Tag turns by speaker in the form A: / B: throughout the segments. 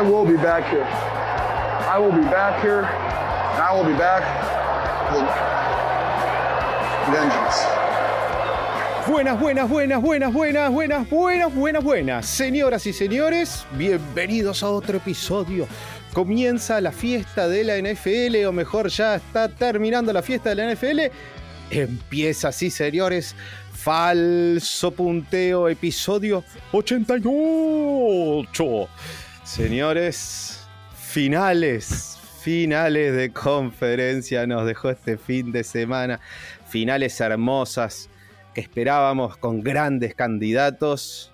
A: I will be back here. I will be back here, I will be back with vengeance.
B: Buenas, buenas, buenas, buenas, buenas, buenas, buenas, buenas, buenas. Señoras y señores, bienvenidos a otro episodio. Comienza la fiesta de la NFL, o mejor, ya está terminando la fiesta de la NFL. Empieza así, señores. Falso punteo, episodio 88. Señores, finales, finales de conferencia nos dejó este fin de semana. Finales hermosas que esperábamos con grandes candidatos.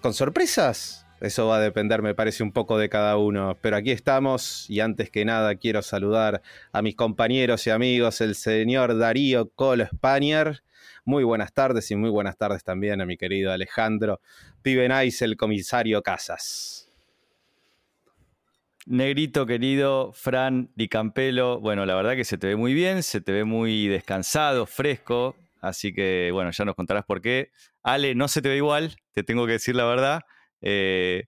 B: Con sorpresas, eso va a depender, me parece, un poco de cada uno. Pero aquí estamos y antes que nada quiero saludar a mis compañeros y amigos, el señor Darío Colo Spanier. Muy buenas tardes y muy buenas tardes también a mi querido Alejandro Pibenais, el comisario Casas.
C: Negrito querido, Fran Di Campelo, bueno, la verdad que se te ve muy bien, se te ve muy descansado, fresco, así que bueno, ya nos contarás por qué. Ale, no se te ve igual, te tengo que decir la verdad. Eh,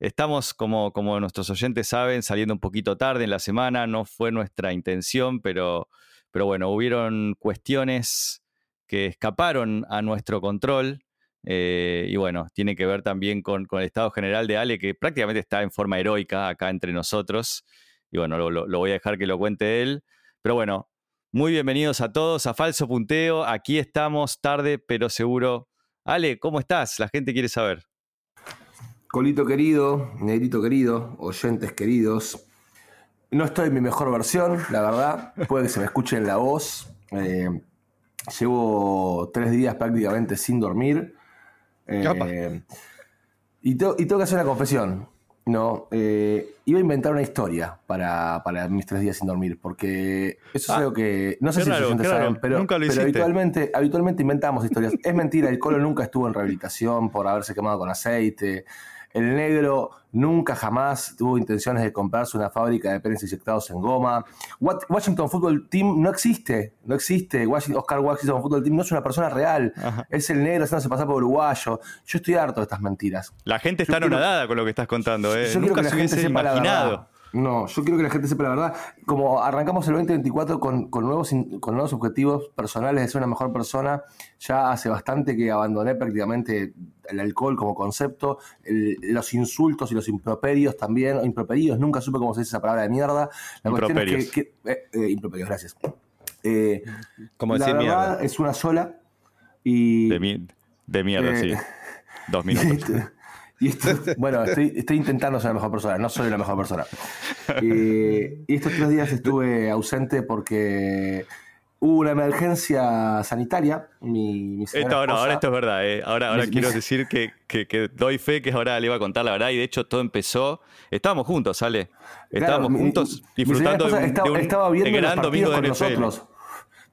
C: estamos, como, como nuestros oyentes saben, saliendo un poquito tarde en la semana, no fue nuestra intención, pero, pero bueno, hubieron cuestiones que escaparon a nuestro control. eh, y bueno, tiene que ver también con, el estado general de Ale, que prácticamente está en forma heroica acá entre nosotros. Y bueno, lo voy a dejar que lo cuente él. Pero bueno, muy bienvenidos a todos a Falso Punteo. Aquí estamos tarde, pero seguro. Ale, ¿cómo estás? La gente quiere saber.
D: Colito querido, negrito querido, oyentes queridos. No estoy en mi mejor versión, la verdad. Puede que se me escuche en la voz. Eh, llevo tres días prácticamente sin dormir. Eh, y, tengo, y tengo que hacer una confesión. No, eh, iba a inventar una historia para, para mis tres días sin dormir, porque eso
C: Ah,
D: es algo que no sé si los
C: raro,
D: oyentes saben, pero,
C: Nunca lo
D: pero habitualmente, habitualmente inventamos historias. Es mentira, el Colo nunca estuvo en rehabilitación por haberse quemado con aceite. El negro nunca jamás tuvo intenciones de comprarse una fábrica de penes inyectados en goma. Washington Football Team no existe, no existe. Oscar Washington Football Team no es una persona real.
C: Ajá.
D: Es el negro haciéndose pasar por uruguayo. Yo estoy harto de estas mentiras.
C: La gente está anonadada con lo que estás contando. ¿eh?
D: Yo
C: Nunca
D: que la
C: se hubiese imaginado.
D: Verdad. No, yo quiero que la gente sepa la verdad. Como arrancamos el 2024 con, con nuevos, con nuevos objetivos personales de ser una mejor persona, ya hace bastante que abandoné prácticamente el alcohol como concepto, el- los insultos y los improperios también, o improperios, nunca supe cómo se dice esa palabra de mierda. La cuestión es
C: Improperios.
D: que, que- eh, eh, improperios, gracias. Eh,
B: Como
D: la
B: decir
D: verdad
B: mierda.
D: es una sola y
C: De, mi- de mierda,
D: Eh,
C: sí. Dos minutos.
D: esto- y esto- bueno, estoy, estoy intentando ser la mejor persona, no soy la mejor persona. Eh, y estos tres días estuve ausente porque hubo una emergencia sanitaria. Mi, mi
C: Esto, ahora esto es verdad. eh. Ahora, quiero decir que, que- que doy fe que ahora le iba a contar la verdad. Y de hecho, todo empezó. Estábamos juntos, ¿sale? Estábamos juntos disfrutando de un,
D: esposa
C: de un
D: estaba, estaba los
C: gran domingo de
D: con
C: NFL.
D: nosotros.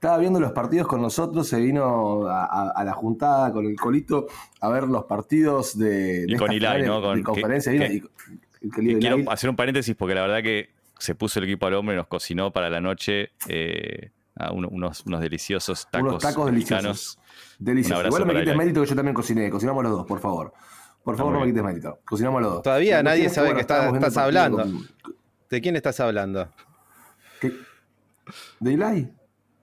D: Estaba viendo los partidos con nosotros, se vino a, a- a la juntada con el colito a ver los partidos de, de
C: Y con
D: finales
C: ¿no? Con-
D: de conferencia.
C: que-
D: vino
C: que-
D: y- y que
C: Y
D: Eli-
C: quiero hacer un paréntesis porque la verdad que se puso el equipo al hombre y nos cocinó para la noche eh, a uno- unos, unos deliciosos tacos,
D: unos tacos deliciosos. Delicioso.
C: Un abrazo
D: Igual no me quites mérito que yo también cociné. Cocinamos los dos, por favor. Por favor, no me quites mérito. Cocinamos los dos.
B: Todavía nadie sabe que está- estás hablando. ¿De quién estás hablando?
D: ¿Qué? ¿De Eli?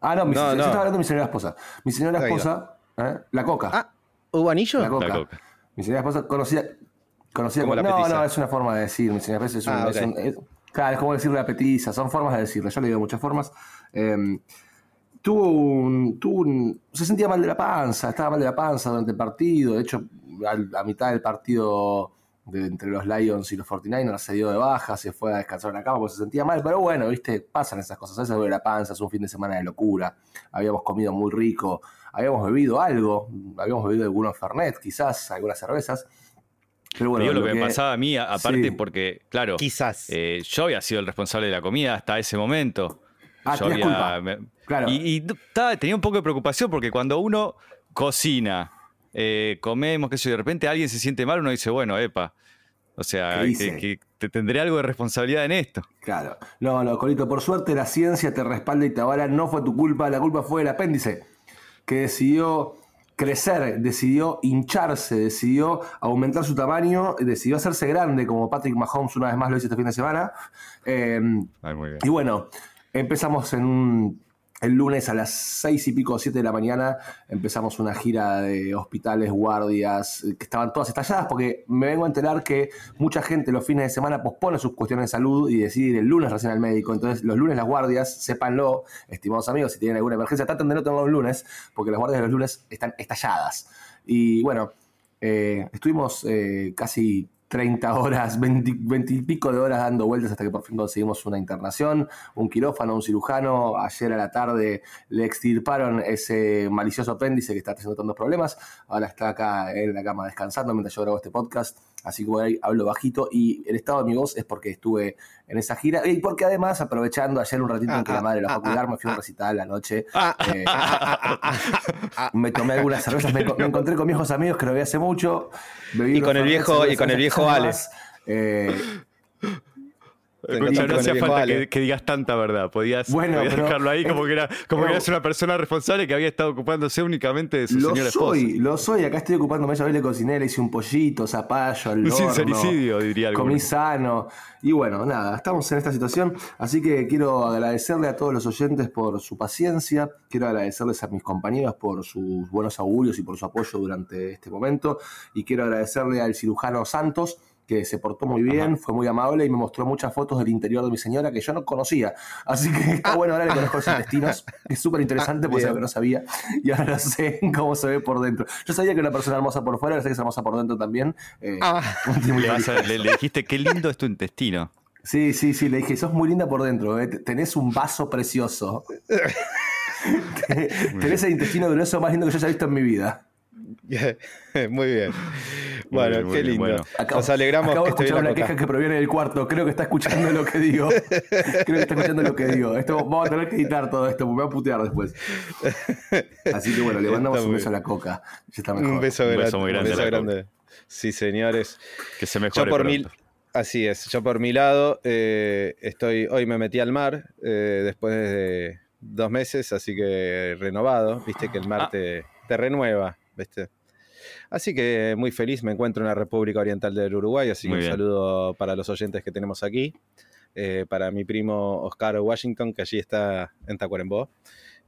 D: Ah, no, mi,
B: No,
D: yo
B: no.
D: estaba hablando de mi señora esposa. Mi señora esposa, ¿eh? la coca.
B: Ah, ¿hubo anillo?
D: la, coca.
C: La coca.
D: Mi señora esposa conocida, conocida
B: Como
D: como.
B: la
D: No,
B: petiza.
D: no, es una forma de decir. Mi señora esposa es un.
B: Ah,
D: es un- es- claro, es como decirle la petiza. Son formas de decirlo. Yo le digo muchas formas. Eh, tuvo un, tuvo un- Se sentía mal de la panza. Estaba mal de la panza durante el partido. De hecho, a mitad del partido de- entre los Lions y los 49ers se dio de baja, se fue a descansar en la cama porque se sentía mal, pero bueno, viste, pasan esas cosas, a veces duele la panza, es un fin de semana de locura, habíamos comido muy rico, habíamos bebido algo, habíamos bebido algunos Fernet, quizás, algunas cervezas, pero
C: Te
D: bueno,
C: digo lo que, me pasaba a mí, aparte
D: Sí.
C: porque, claro,
B: Quizás.
C: eh, yo había sido el responsable de la comida hasta ese momento.
D: Ah,
C: yo
D: tenías culpa.
C: me-
D: Claro.
C: Y, tenía un poco de preocupación porque cuando uno cocina, eh, comemos, qué sé yo, de repente alguien se siente mal, uno dice, bueno, epa. O sea, que, que te tendré algo de responsabilidad en esto.
D: Claro. No, no, Colito, por suerte la ciencia te respalda y te avala. No fue tu culpa, la culpa fue el apéndice, que decidió crecer, decidió hincharse, decidió aumentar su tamaño, decidió hacerse grande, como Patrick Mahomes una vez más lo hizo este fin de semana. Eh, y bueno, empezamos en un el lunes a las seis y pico, siete de la mañana, empezamos una gira de hospitales, guardias, que estaban todas estalladas, porque me vengo a enterar que mucha gente los fines de semana pospone sus cuestiones de salud y decide ir el lunes recién al médico. Entonces, los lunes las guardias, sépanlo, estimados amigos, si tienen alguna emergencia, traten de no tenerlo los lunes, porque las guardias de los lunes están estalladas. Y bueno, eh, estuvimos eh, casi 30 horas, 20, y pico de horas dando vueltas hasta que por fin conseguimos una internación, un quirófano, un cirujano. Ayer a la tarde le extirparon ese malicioso apéndice que está teniendo tantos problemas. Ahora está acá en la cama descansando mientras yo grabo este podcast. Así que ahí hablo bajito. Y el estado de mi voz es porque estuve en esa gira. Y porque además, aprovechando ayer un ratito en que la madre lo fue a cuidar, me fui a un recital la noche. Eh, me tomé algunas cervezas, me, encontré con viejos amigos que lo vi hace mucho.
B: y con el viejo, y con el viejo Alex.
C: Eh, no hacía falta que, digas tanta verdad. Podías, dejarlo ahí como que, era, como que eras una persona responsable que había estado ocupándose únicamente de su lo señora
D: soy, Lo soy, acá estoy ocupándome. Yo le cociné, le hice un pollito, zapallo, al
C: Un sincericidio, diría
D: alguno. Comí sano. Y bueno, nada, estamos en esta situación. Así que quiero agradecerle a todos los oyentes por su paciencia. Quiero agradecerles a mis compañeros por sus buenos augurios y por su apoyo durante este momento. Y quiero agradecerle al cirujano Santos que se portó muy bien, fue muy amable y me mostró muchas fotos del interior de mi señora que yo no conocía. Así que está ah. bueno, ahora le conozco los intestinos, es súper interesante ah, porque es algo que no sabía y ahora sé cómo se ve por dentro. Yo sabía que era una persona hermosa por fuera, ahora sé que es hermosa por dentro también.
C: Eh, ah. le, dijiste, qué lindo es tu intestino.
D: Sí, sí, sí, le dije, sos muy linda por dentro, eh, tenés un vaso precioso. tenés el intestino grueso más lindo que yo haya visto en mi vida.
B: Muy bien. Bueno, qué lindo. Nos alegramos
D: acabo de escuchar una queja que proviene del cuarto. Creo que está escuchando lo que digo. Creo que está escuchando lo que digo. Esto, vamos a tener que editar todo esto, me voy a putear después. Así que bueno, le mandamos un beso a la coca.
B: Un beso, muy grande. Sí, señores.
C: Que se mejore. Yo por mil,
B: así es. Yo por mi lado, eh, estoy, hoy me metí al mar eh, después de dos meses, así que renovado. Viste que el mar ah. te, te renueva. ¿viste? Así que muy feliz, me encuentro en la República Oriental del Uruguay, así que un saludo para los oyentes que tenemos aquí, eh, para mi primo Oscar Washington, que allí está en Tacuarembó,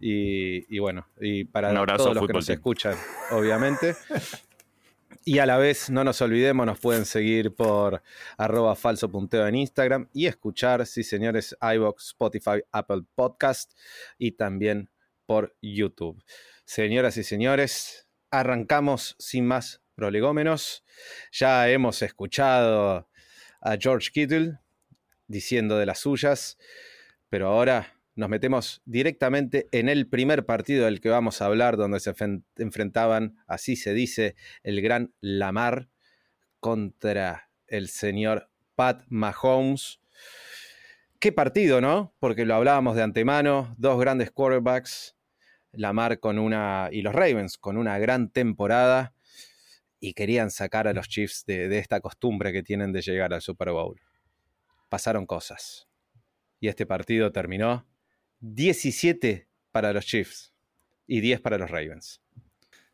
B: y, bueno, y para todos los que nos escuchan, obviamente. Y a la vez, no nos olvidemos, nos pueden seguir por arroba falso punteo en Instagram y escuchar, sí señores, iVox, Spotify, Apple Podcast y también por YouTube. Señoras y señores, arrancamos sin más prolegómenos. Ya hemos escuchado a George Kittle diciendo de las suyas, pero ahora nos metemos directamente en el primer partido del que vamos a hablar, donde se enfrentaban, así se dice, el gran Lamar contra el señor Pat Mahomes. Qué partido, ¿no? Porque lo hablábamos de antemano, dos grandes quarterbacks, Lamar con una, y los Ravens con una gran temporada y querían sacar a los Chiefs de, esta costumbre que tienen de llegar al Super Bowl. Pasaron cosas. Y este partido terminó 17 para los Chiefs y 10 para los Ravens.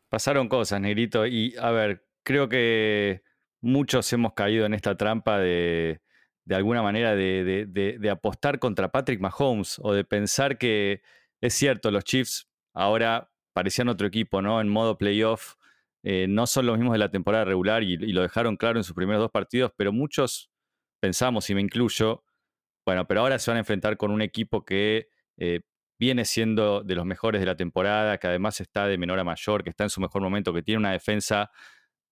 C: Pasaron cosas, Negrito. Y a ver, creo que muchos hemos caído en esta trampa de, de alguna manera, de, de, apostar contra Patrick Mahomes o de pensar que es cierto, los Chiefs ahora parecían otro equipo, ¿no? En modo playoff. Eh, no son los mismos de la temporada regular y, lo dejaron claro en sus primeros dos partidos, pero muchos pensamos, y me incluyo, bueno, pero ahora se van a enfrentar con un equipo que eh, viene siendo de los mejores de la temporada, que además está de menor a mayor, que está en su mejor momento, que tiene una defensa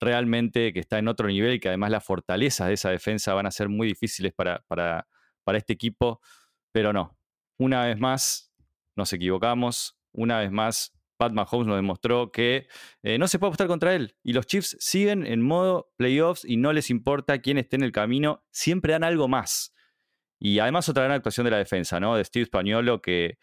C: realmente que está en otro nivel y que además las fortalezas de esa defensa van a ser muy difíciles para, para, para este equipo, pero no, una vez más nos equivocamos, una vez más, Pat Mahomes nos demostró que eh, no se puede apostar contra él. Y los Chiefs siguen en modo playoffs y no les importa quién esté en el camino, siempre dan algo más. Y además otra gran actuación de la defensa, ¿no? De Steve Spagnolo, que,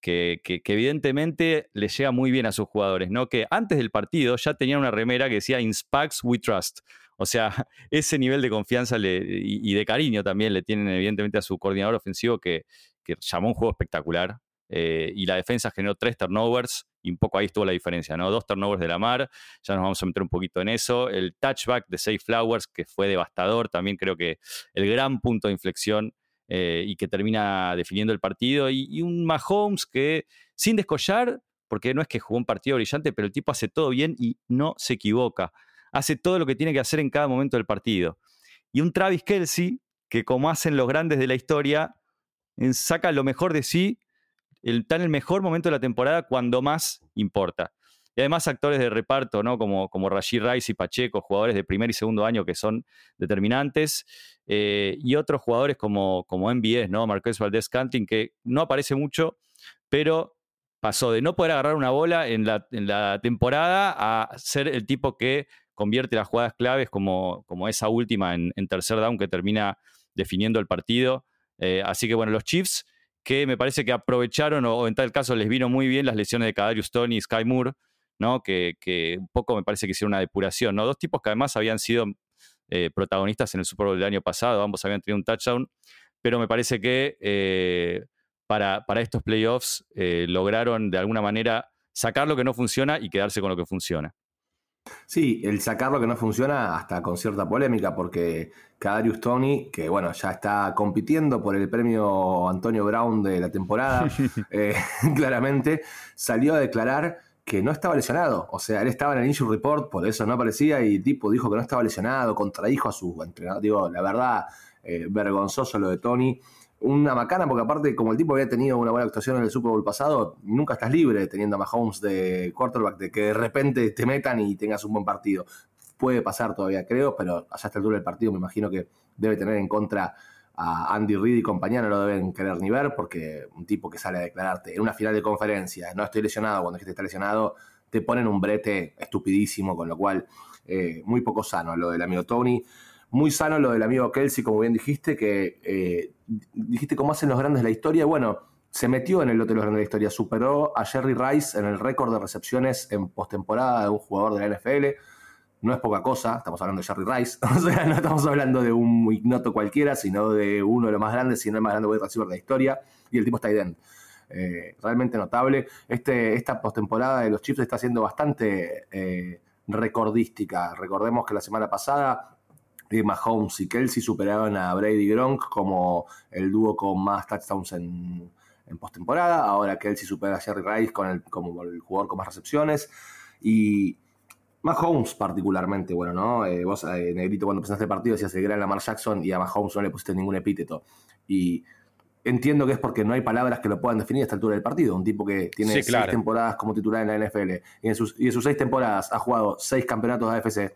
C: que, evidentemente le llega muy bien a sus jugadores, ¿no? Que antes del partido ya tenían una remera que decía Inspax We Trust. O sea, ese nivel de confianza y, de cariño también le tienen evidentemente a su coordinador ofensivo que, que llamó un juego espectacular eh, y la defensa generó tres turnovers y un poco ahí estuvo la diferencia, ¿no? Dos turnovers de la mar, ya nos vamos a meter un poquito en eso. El touchback de Safe Flowers, que fue devastador, también creo que el gran punto de inflexión eh, y que termina definiendo el partido. Y, un Mahomes que, sin descollar, porque no es que jugó un partido brillante, pero el tipo hace todo bien y no se equivoca. Hace todo lo que tiene que hacer en cada momento del partido. Y un Travis Kelsey, que como hacen los grandes de la historia, saca lo mejor de sí está en el mejor momento de la temporada cuando más importa. Y además actores de reparto, ¿no? Como, como Rashid Rice y Pacheco, jugadores de primer y segundo año que son determinantes. Eh, y otros jugadores como, como MBS, ¿no? Marqués Valdés Canting, que no aparece mucho, pero pasó de no poder agarrar una bola en la, en la temporada a ser el tipo que convierte las jugadas claves como, como esa última en, tercer down que termina definiendo el partido. Eh, así que bueno, los Chiefs que me parece que aprovecharon, o en tal caso les vino muy bien las lesiones de Kadarius Tony y Sky Moore, ¿no? Que, un poco me parece que hicieron una depuración, ¿no? Dos tipos que además habían sido eh, protagonistas en el Super Bowl del año pasado, ambos habían tenido un touchdown, pero me parece que eh, para, para, estos playoffs eh, lograron de alguna manera sacar lo que no funciona y quedarse con lo que funciona.
D: Sí, el sacar lo que no funciona hasta con cierta polémica, porque Kadarius Tony, que bueno, ya está compitiendo por el premio Antonio Brown de la temporada, eh, claramente salió a declarar que no estaba lesionado. O sea, él estaba en el injury report, por eso no aparecía, y tipo dijo que no estaba lesionado, contradijo a su entrenador. Digo, la verdad, eh, vergonzoso lo de Tony una macana, porque aparte, como el tipo había tenido una buena actuación en el Super Bowl pasado, nunca estás libre teniendo a Mahomes de quarterback, de que de repente te metan y tengas un buen partido. Puede pasar todavía, creo, pero allá hasta el duro del partido me imagino que debe tener en contra a Andy Reid y compañía, no lo deben querer ni ver, porque un tipo que sale a declararte en una final de conferencia, no estoy lesionado, cuando dijiste está lesionado, te ponen un brete estupidísimo, con lo cual eh, muy poco sano lo del amigo Tony. Muy sano lo del amigo Kelsey, como bien dijiste, que eh, dijiste cómo hacen los grandes de la historia. Bueno, se metió en el lote de los grandes de la historia, superó a Jerry Rice en el récord de recepciones en postemporada de un jugador de la NFL. No es poca cosa, estamos hablando de Jerry Rice, o sea, no estamos hablando de un ignoto cualquiera, sino de uno de los más grandes, sino el más grande wide receiver de la historia, y el tipo está ahí eh, realmente notable. Este, esta postemporada de los Chiefs está siendo bastante eh, recordística. Recordemos que la semana pasada Mahomes y Kelsey superaron a Brady Gronk como el dúo con más touchdowns en, en postemporada. Ahora Kelsey supera a Jerry Rice con el, como el jugador con más recepciones. Y Mahomes particularmente, bueno, ¿no? Eh, vos, eh, Negrito, cuando empezaste el partido decías el gran Lamar Jackson y a Mahomes no le pusiste ningún epíteto. Y entiendo que es porque no hay palabras que lo puedan definir a esta altura del partido. Un tipo que tiene seis temporadas como titular en la NFL y en, sus, y en sus seis temporadas ha jugado seis campeonatos de AFC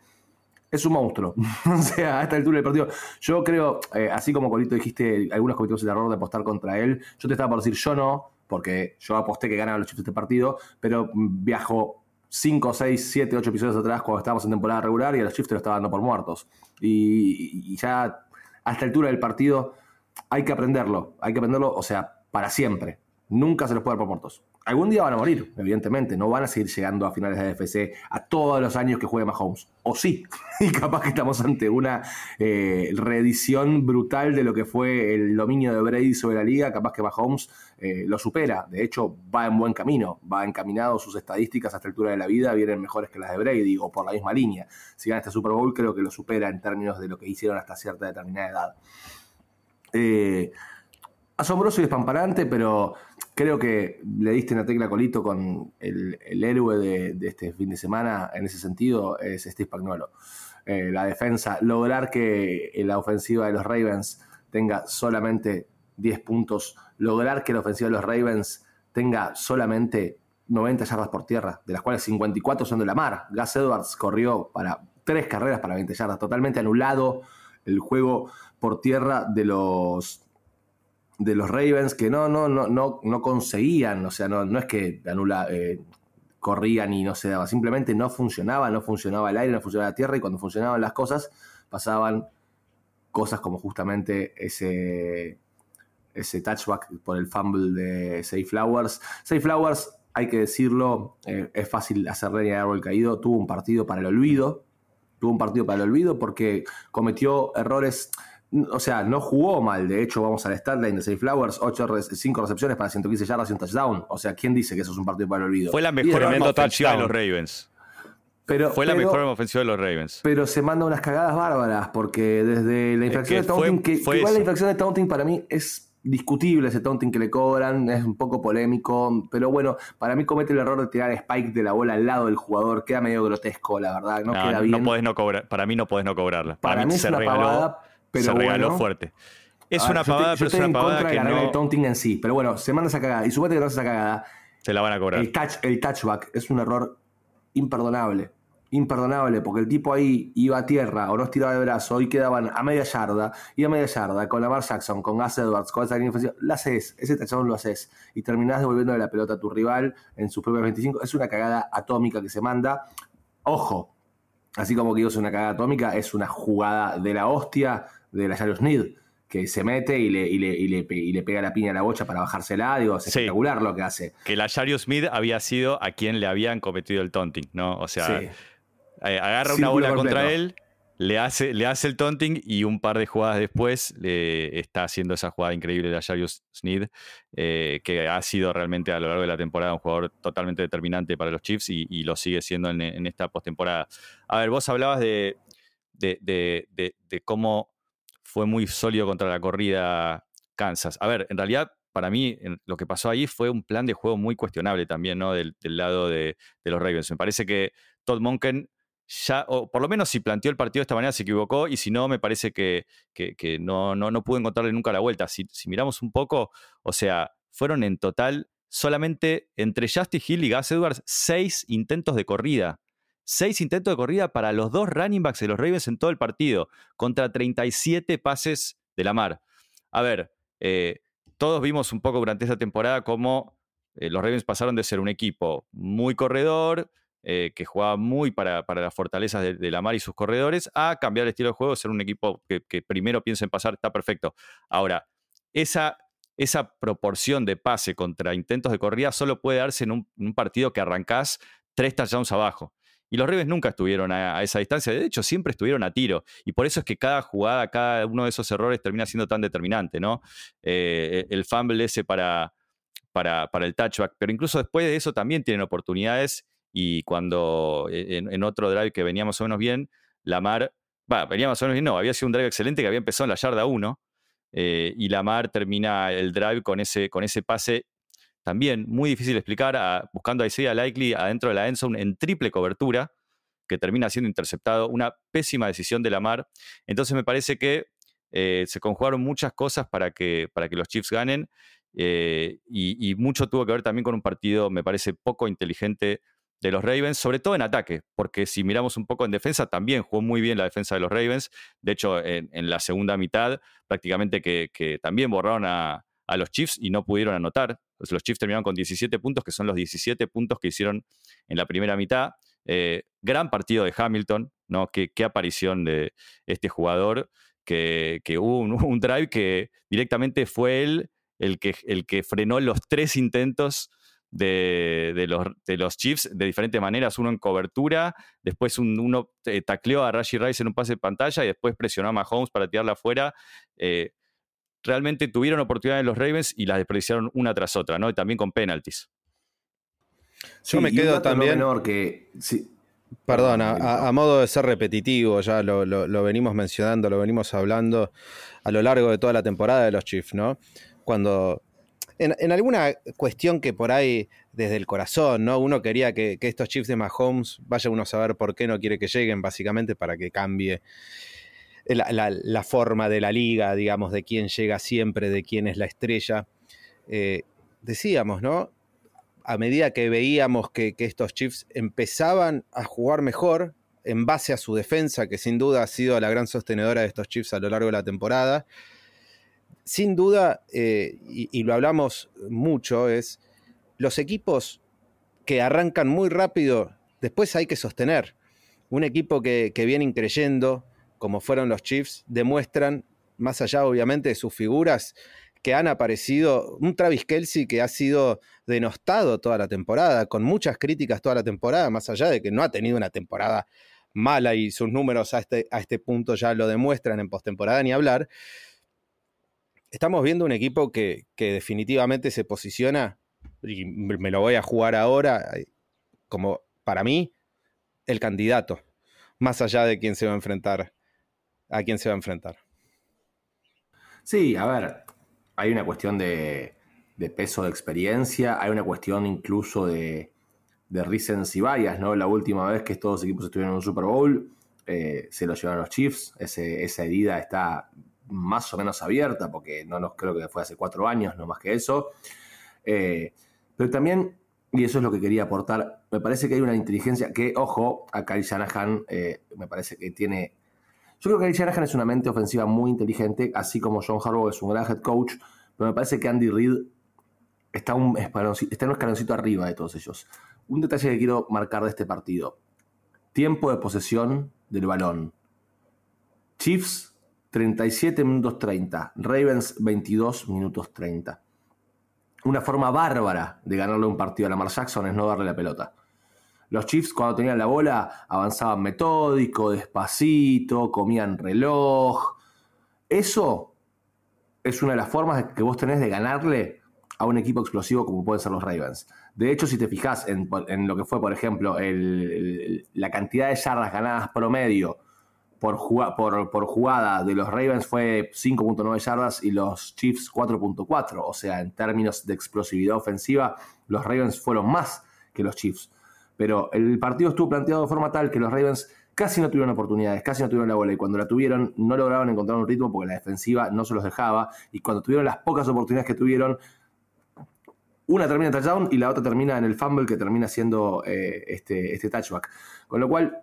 D: es un monstruo. o sea, a esta altura del partido. Yo creo, eh, así como Colito dijiste, algunos cometimos el error de apostar contra él. Yo te estaba por decir, yo no, porque yo aposté que ganaban los Chiefs este partido, pero viajo 5, 6, 7, 8 episodios atrás cuando estábamos en temporada regular y a los Chiefs lo estaba dando por muertos. Y, y ya a esta altura del partido hay que aprenderlo, hay que aprenderlo, o sea, para siempre. Nunca se los puede dar por muertos. Algún día van a morir, evidentemente. No van a seguir llegando a finales de AFC a todos los años que juegue Mahomes. O sí. Y capaz que estamos ante una eh, reedición brutal de lo que fue el dominio de Brady sobre la liga. Capaz que Mahomes eh, lo supera. De hecho, va en buen camino. Va encaminado sus estadísticas a esta altura de la vida. Vienen mejores que las de Brady o por la misma línea. Si gana este Super Bowl, creo que lo supera en términos de lo que hicieron hasta cierta determinada edad. Eh, asombroso y espamparante, pero creo que le diste una tecla colito con el, héroe de, este fin de semana en ese sentido, es Steve Pagnuolo. Eh, la defensa, lograr que la ofensiva de los Ravens tenga solamente 10 puntos, lograr que la ofensiva de los Ravens tenga solamente 90 yardas por tierra, de las cuales 54 son de la mar. Gus Edwards corrió para tres carreras para 20 yardas, totalmente anulado el juego por tierra de los de los Ravens que no, no, no, no, no conseguían, o sea, no, no es que anula, eh, corrían y no se daba, simplemente no funcionaba, no funcionaba el aire, no funcionaba la tierra y cuando funcionaban las cosas pasaban cosas como justamente ese, ese touchback por el fumble de Safe Flowers. Safe Flowers, hay que decirlo, eh, es fácil hacer leña de árbol caído, tuvo un partido para el olvido, tuvo un partido para el olvido porque cometió errores o sea, no jugó mal. De hecho, vamos al line de Safe Flowers, 5 recepciones para 115 yardas y un touchdown. O sea, ¿quién dice que eso es un partido para el olvido?
C: Fue la mejor arma ofensiva de los Ravens.
D: Pero,
C: fue la mejor arma ofensiva de los Ravens.
D: Pero se manda unas cagadas bárbaras, porque desde la infracción de taunting, que, igual la infracción de taunting para mí es discutible ese taunting que le cobran, es un poco polémico, pero bueno, para mí comete el error de tirar Spike de la bola al lado del jugador, queda medio grotesco, la verdad, no, queda bien.
C: No cobrar, para mí no podés no cobrarla. Para, mí, se regaló, pero se regaló fuerte. Es una pavada, pero es una pavada que no...
D: el taunting en sí, pero bueno, se manda esa cagada y suponete que no esa cagada.
C: Se la van a cobrar.
D: El, touch, el touchback es un error imperdonable imperdonable, porque el tipo ahí iba a tierra o no estiraba de brazo y quedaban a media yarda y a media yarda con Lamar Jackson, con Gus Edwards, con esa línea ofensiva, lo haces, ese touchdown lo haces y terminás devolviendo la pelota a tu rival en sus propios 25. Es una cagada atómica que se manda. Ojo, así como que digo es una cagada atómica, es una jugada de la hostia de la Jairo Sneed que se mete y le, y le, y le, pega la piña a la bocha para bajársela, digo, es espectacular lo que hace.
C: Que la Jario Smith había sido a quien le habían cometido el taunting, ¿no? O sea, eh, agarra una bola contra él, le hace, le hace el taunting y un par de jugadas después le está haciendo esa jugada increíble de Jarius Sneed, eh, que ha sido realmente a lo largo de la temporada un jugador totalmente determinante para los Chiefs y, lo sigue siendo en, esta postemporada. A ver, vos hablabas de, de, cómo fue muy sólido contra la corrida Kansas. A ver, en realidad para mí lo que pasó ahí fue un plan de juego muy cuestionable también, ¿no? Del, lado de, los Ravens. Me parece que Todd Monken ya, o por lo menos si planteó el partido de esta manera se equivocó y si no, me parece que, no, no, no pudo encontrarle nunca la vuelta. Si, miramos un poco, o sea, fueron en total solamente entre Justin Hill y Gus Edwards seis intentos de corrida. Seis intentos de corrida para los dos running backs de los Ravens en todo el partido, contra 37 pases de la mar. A ver, eh, todos vimos un poco durante esta temporada cómo eh, los Ravens pasaron de ser un equipo muy corredor, eh, que jugaba muy para, las fortalezas de, la mar y sus corredores, a cambiar el estilo de juego, ser un equipo que, primero piensa en pasar, está perfecto. Ahora, esa, esa, proporción de pase contra intentos de corrida solo puede darse en un, partido que arrancás tres touchdowns abajo. Y los Ravens nunca estuvieron a, esa distancia, de hecho siempre estuvieron a tiro. Y por eso es que cada jugada, cada uno de esos errores termina siendo tan determinante, ¿no? Eh, el fumble ese para, para, para, el touchback. Pero incluso después de eso también tienen oportunidades y cuando e, en, otro drive que venía más o menos bien, Lamar, va, venía más o menos bien, no, había sido un drive excelente que había empezado en la yarda 1 eh, y Lamar termina el drive con ese, con ese pase también muy difícil de explicar, buscando a Isaiah Likely adentro de la endzone en triple cobertura, que termina siendo interceptado, una pésima decisión de Lamar. Entonces me parece que eh, se conjugaron muchas cosas para que, para que los Chiefs ganen. Eh, y, y, mucho tuvo que ver también con un partido, me parece, poco inteligente de los Ravens, sobre todo en ataque, porque si miramos un poco en defensa, también jugó muy bien la defensa de los Ravens. De hecho, en, la segunda mitad, prácticamente que, también borraron a, los Chiefs y no pudieron anotar. Los Chiefs terminaron con 17 puntos, que son los 17 puntos que hicieron en la primera mitad. Eh, gran partido de Hamilton, ¿no? Qué, aparición de este jugador, que, hubo un, drive que directamente fue él el que, frenó los tres intentos de, los, de los Chiefs de diferentes maneras, uno en cobertura, después uno eh, tacleó a Rashi Rice en un pase de pantalla y después presionó a Mahomes para tirarla afuera. Eh, realmente tuvieron oportunidades los Ravens y las desperdiciaron una tras otra, ¿no? Y también con penalties.
B: Yo me quedo también.
D: menor que,
B: Perdón, a, modo de ser repetitivo, ya lo, lo, venimos mencionando, lo venimos hablando a lo largo de toda la temporada de los Chiefs, ¿no? Cuando en, alguna cuestión que por ahí desde el corazón, ¿no? Uno quería que, estos chips de Mahomes, vaya uno a saber por qué no quiere que lleguen, básicamente para que cambie la, forma de la liga, digamos, de quién llega siempre, de quién es la estrella. Eh, decíamos, ¿no? A medida que veíamos que, que estos Chiefs empezaban a jugar mejor en base a su defensa, que sin duda ha sido la gran sostenedora de estos Chiefs a lo largo de la temporada, sin duda, eh, y, lo hablamos mucho, es los equipos que arrancan muy rápido, después hay que sostener. Un equipo que, viene increyendo, como fueron los Chiefs, demuestran, más allá obviamente de sus figuras, que han aparecido, un Travis Kelsey que ha sido denostado toda la temporada, con muchas críticas toda la temporada, más allá de que no ha tenido una temporada mala y sus números a este, a este punto ya lo demuestran en postemporada ni hablar. Estamos viendo un equipo que, que definitivamente se posiciona, y me lo voy a jugar ahora, eh, como para mí, el candidato, más allá de quién se va a enfrentar, a quién se va a enfrentar.
D: Sí, a ver, hay una cuestión de, peso de experiencia, hay una cuestión incluso de, de recency bias, ¿no? La última vez que estos equipos estuvieron en un Super Bowl, eh, se lo llevaron los Chiefs, esa herida está más o menos abierta, porque no nos creo que fue hace cuatro años, no más que eso. Eh, pero también, y eso es lo que quería aportar, me parece que hay una inteligencia que, ojo, a Kyle Shanahan me parece que tiene yo creo que Kyle Shanahan es una mente ofensiva muy inteligente, así como John Harbaugh es un gran head coach, pero me parece que Andy Reid está un, está un escaloncito arriba de todos ellos. Un detalle que quiero marcar de este partido. Tiempo de posesión del balón. Chiefs 37 minutos 30, Ravens 22 minutos 30. Una forma bárbara de ganarle un partido a Lamar Jackson es no darle la pelota. Los Chiefs cuando tenían la bola avanzaban metódico, despacito, comían reloj. Eso es una de las formas que vos tenés de ganarle a un equipo explosivo como pueden ser los Ravens. De hecho, si te fijas en, lo que fue, por ejemplo, la cantidad de yardas ganadas promedio por, por, jugada de los Ravens fue 5.9 yardas y los Chiefs 4.4. O sea, en términos de explosividad ofensiva, los Ravens fueron más que los Chiefs. Pero el partido estuvo planteado de forma tal que los Ravens casi no tuvieron oportunidades, casi no tuvieron la bola y cuando la tuvieron no lograron encontrar un ritmo porque la defensiva no se los dejaba y cuando tuvieron las pocas oportunidades que tuvieron, una termina en touchdown y la otra termina en el fumble que termina siendo eh, este, este touchback. Con lo cual,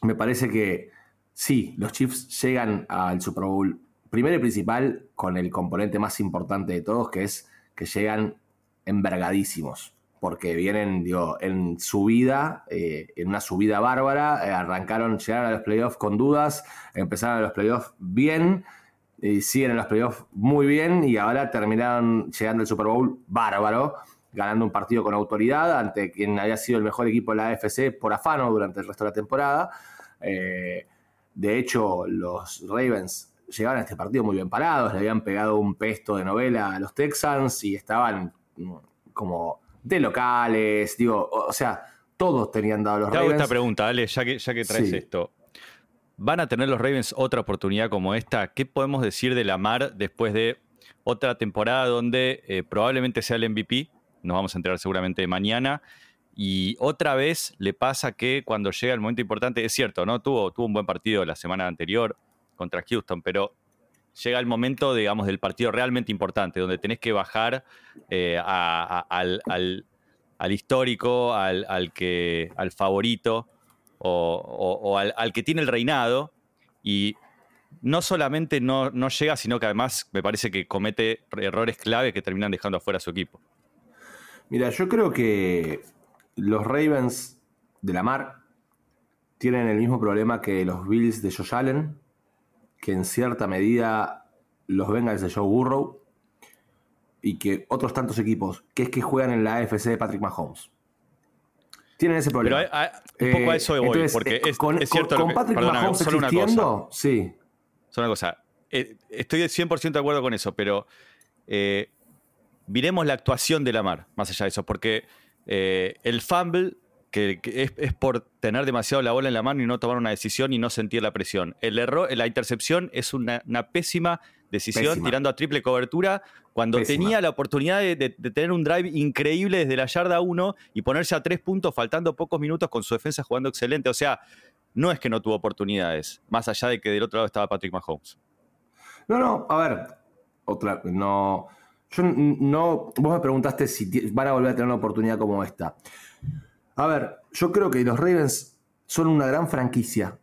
D: me parece que sí, los Chiefs llegan al Super Bowl primero y principal con el componente más importante de todos, que es que llegan envergadísimos porque vienen, en subida, eh, en una subida bárbara, eh, arrancaron, llegaron a los playoffs con dudas, empezaron a los playoffs bien, y siguen en los playoffs muy bien, y ahora terminaron llegando al Super Bowl bárbaro, ganando un partido con autoridad ante quien había sido el mejor equipo de la AFC por afano durante el resto de la temporada. Eh, de hecho, los Ravens llegaron a este partido muy bien parados, le habían pegado un pesto de novela a los Texans y estaban mm, como de locales, digo, o sea, todos tenían dado los
C: Te hago esta pregunta, Ale, ya que, ya que traes esto. ¿Van a tener los Ravens otra oportunidad como esta? ¿Qué podemos decir de Lamar después de otra temporada donde eh, probablemente sea el MVP? Nos vamos a enterar seguramente mañana. Y otra vez le pasa que cuando llega el momento importante, es cierto, ¿no? Tuvo, tuvo un buen partido la semana anterior contra Houston, pero llega el momento, digamos, del partido realmente importante, donde tenés que bajar eh, al, histórico, al, que, al favorito o, al, que tiene el reinado y no solamente no, llega, sino que además me parece que comete errores clave que terminan dejando afuera a su equipo.
D: Mira, yo creo que los Ravens de la Mar tienen el mismo problema que los Bills de Josh Allen, que en cierta medida los Bengals de Joe Burrow y que otros tantos equipos, que es que juegan en la AFC de Patrick Mahomes. Tienen ese problema.
C: Pero un poco a eso voy, porque eh, es,
D: con,
C: cierto
D: con, Patrick Mahomes existiendo, sí.
C: Solo una cosa. Eh, estoy 100% de acuerdo con eso, pero eh, miremos la actuación de Lamar, más allá de eso, porque el fumble que, es, por tener demasiado la bola en la mano y no tomar una decisión y no sentir la presión. El error, la intercepción es una, pésima decisión tirando a triple cobertura cuando tenía la oportunidad de, tener un drive increíble desde la yarda 1 y ponerse a tres puntos faltando pocos minutos con su defensa jugando excelente. O sea, no es que no tuvo oportunidades, más allá de que del otro lado estaba Patrick Mahomes.
D: No, no, a ver, otra, no. Yo no. Vos me preguntaste si van a volver a tener una oportunidad como esta. A ver, yo creo que los Ravens son una gran franquicia.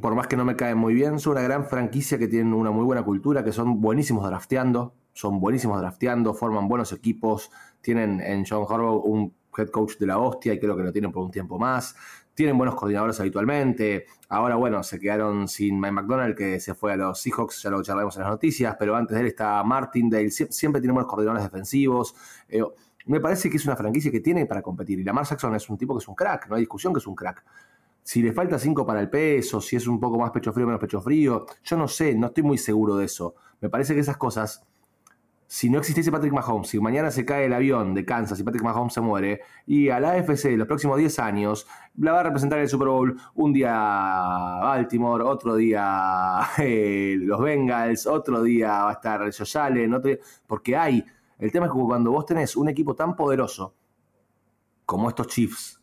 D: Por más que no me caen muy bien, son una gran franquicia que tienen una muy buena cultura, que son buenísimos drafteando, son buenísimos drafteando, forman buenos equipos, tienen en John Harbaugh un head coach de la hostia y creo que lo tienen por un tiempo más. Tienen buenos coordinadores habitualmente. Ahora, bueno, se quedaron sin Mike McDonald, que se fue a los Seahawks, ya lo charlaremos en las noticias, pero antes de él está Martindale, siempre tiene buenos coordinadores defensivos. Eh, me parece que es una franquicia que tiene para competir. Y Lamar Jackson es un tipo que es un crack, no hay discusión que es un crack. Si le falta 5 para el peso, si es un poco más pecho frío menos pecho frío, yo no sé, no estoy muy seguro de eso. Me parece que esas cosas si no existiese Patrick Mahomes, si mañana se cae el avión de Kansas y Patrick Mahomes se muere, y a la AFC los próximos 10 años la va a representar el Super Bowl un día Baltimore, otro día eh, los Bengals, otro día va a estar Josh Allen, otro porque hay. El tema es que cuando vos tenés un equipo tan poderoso como estos Chiefs,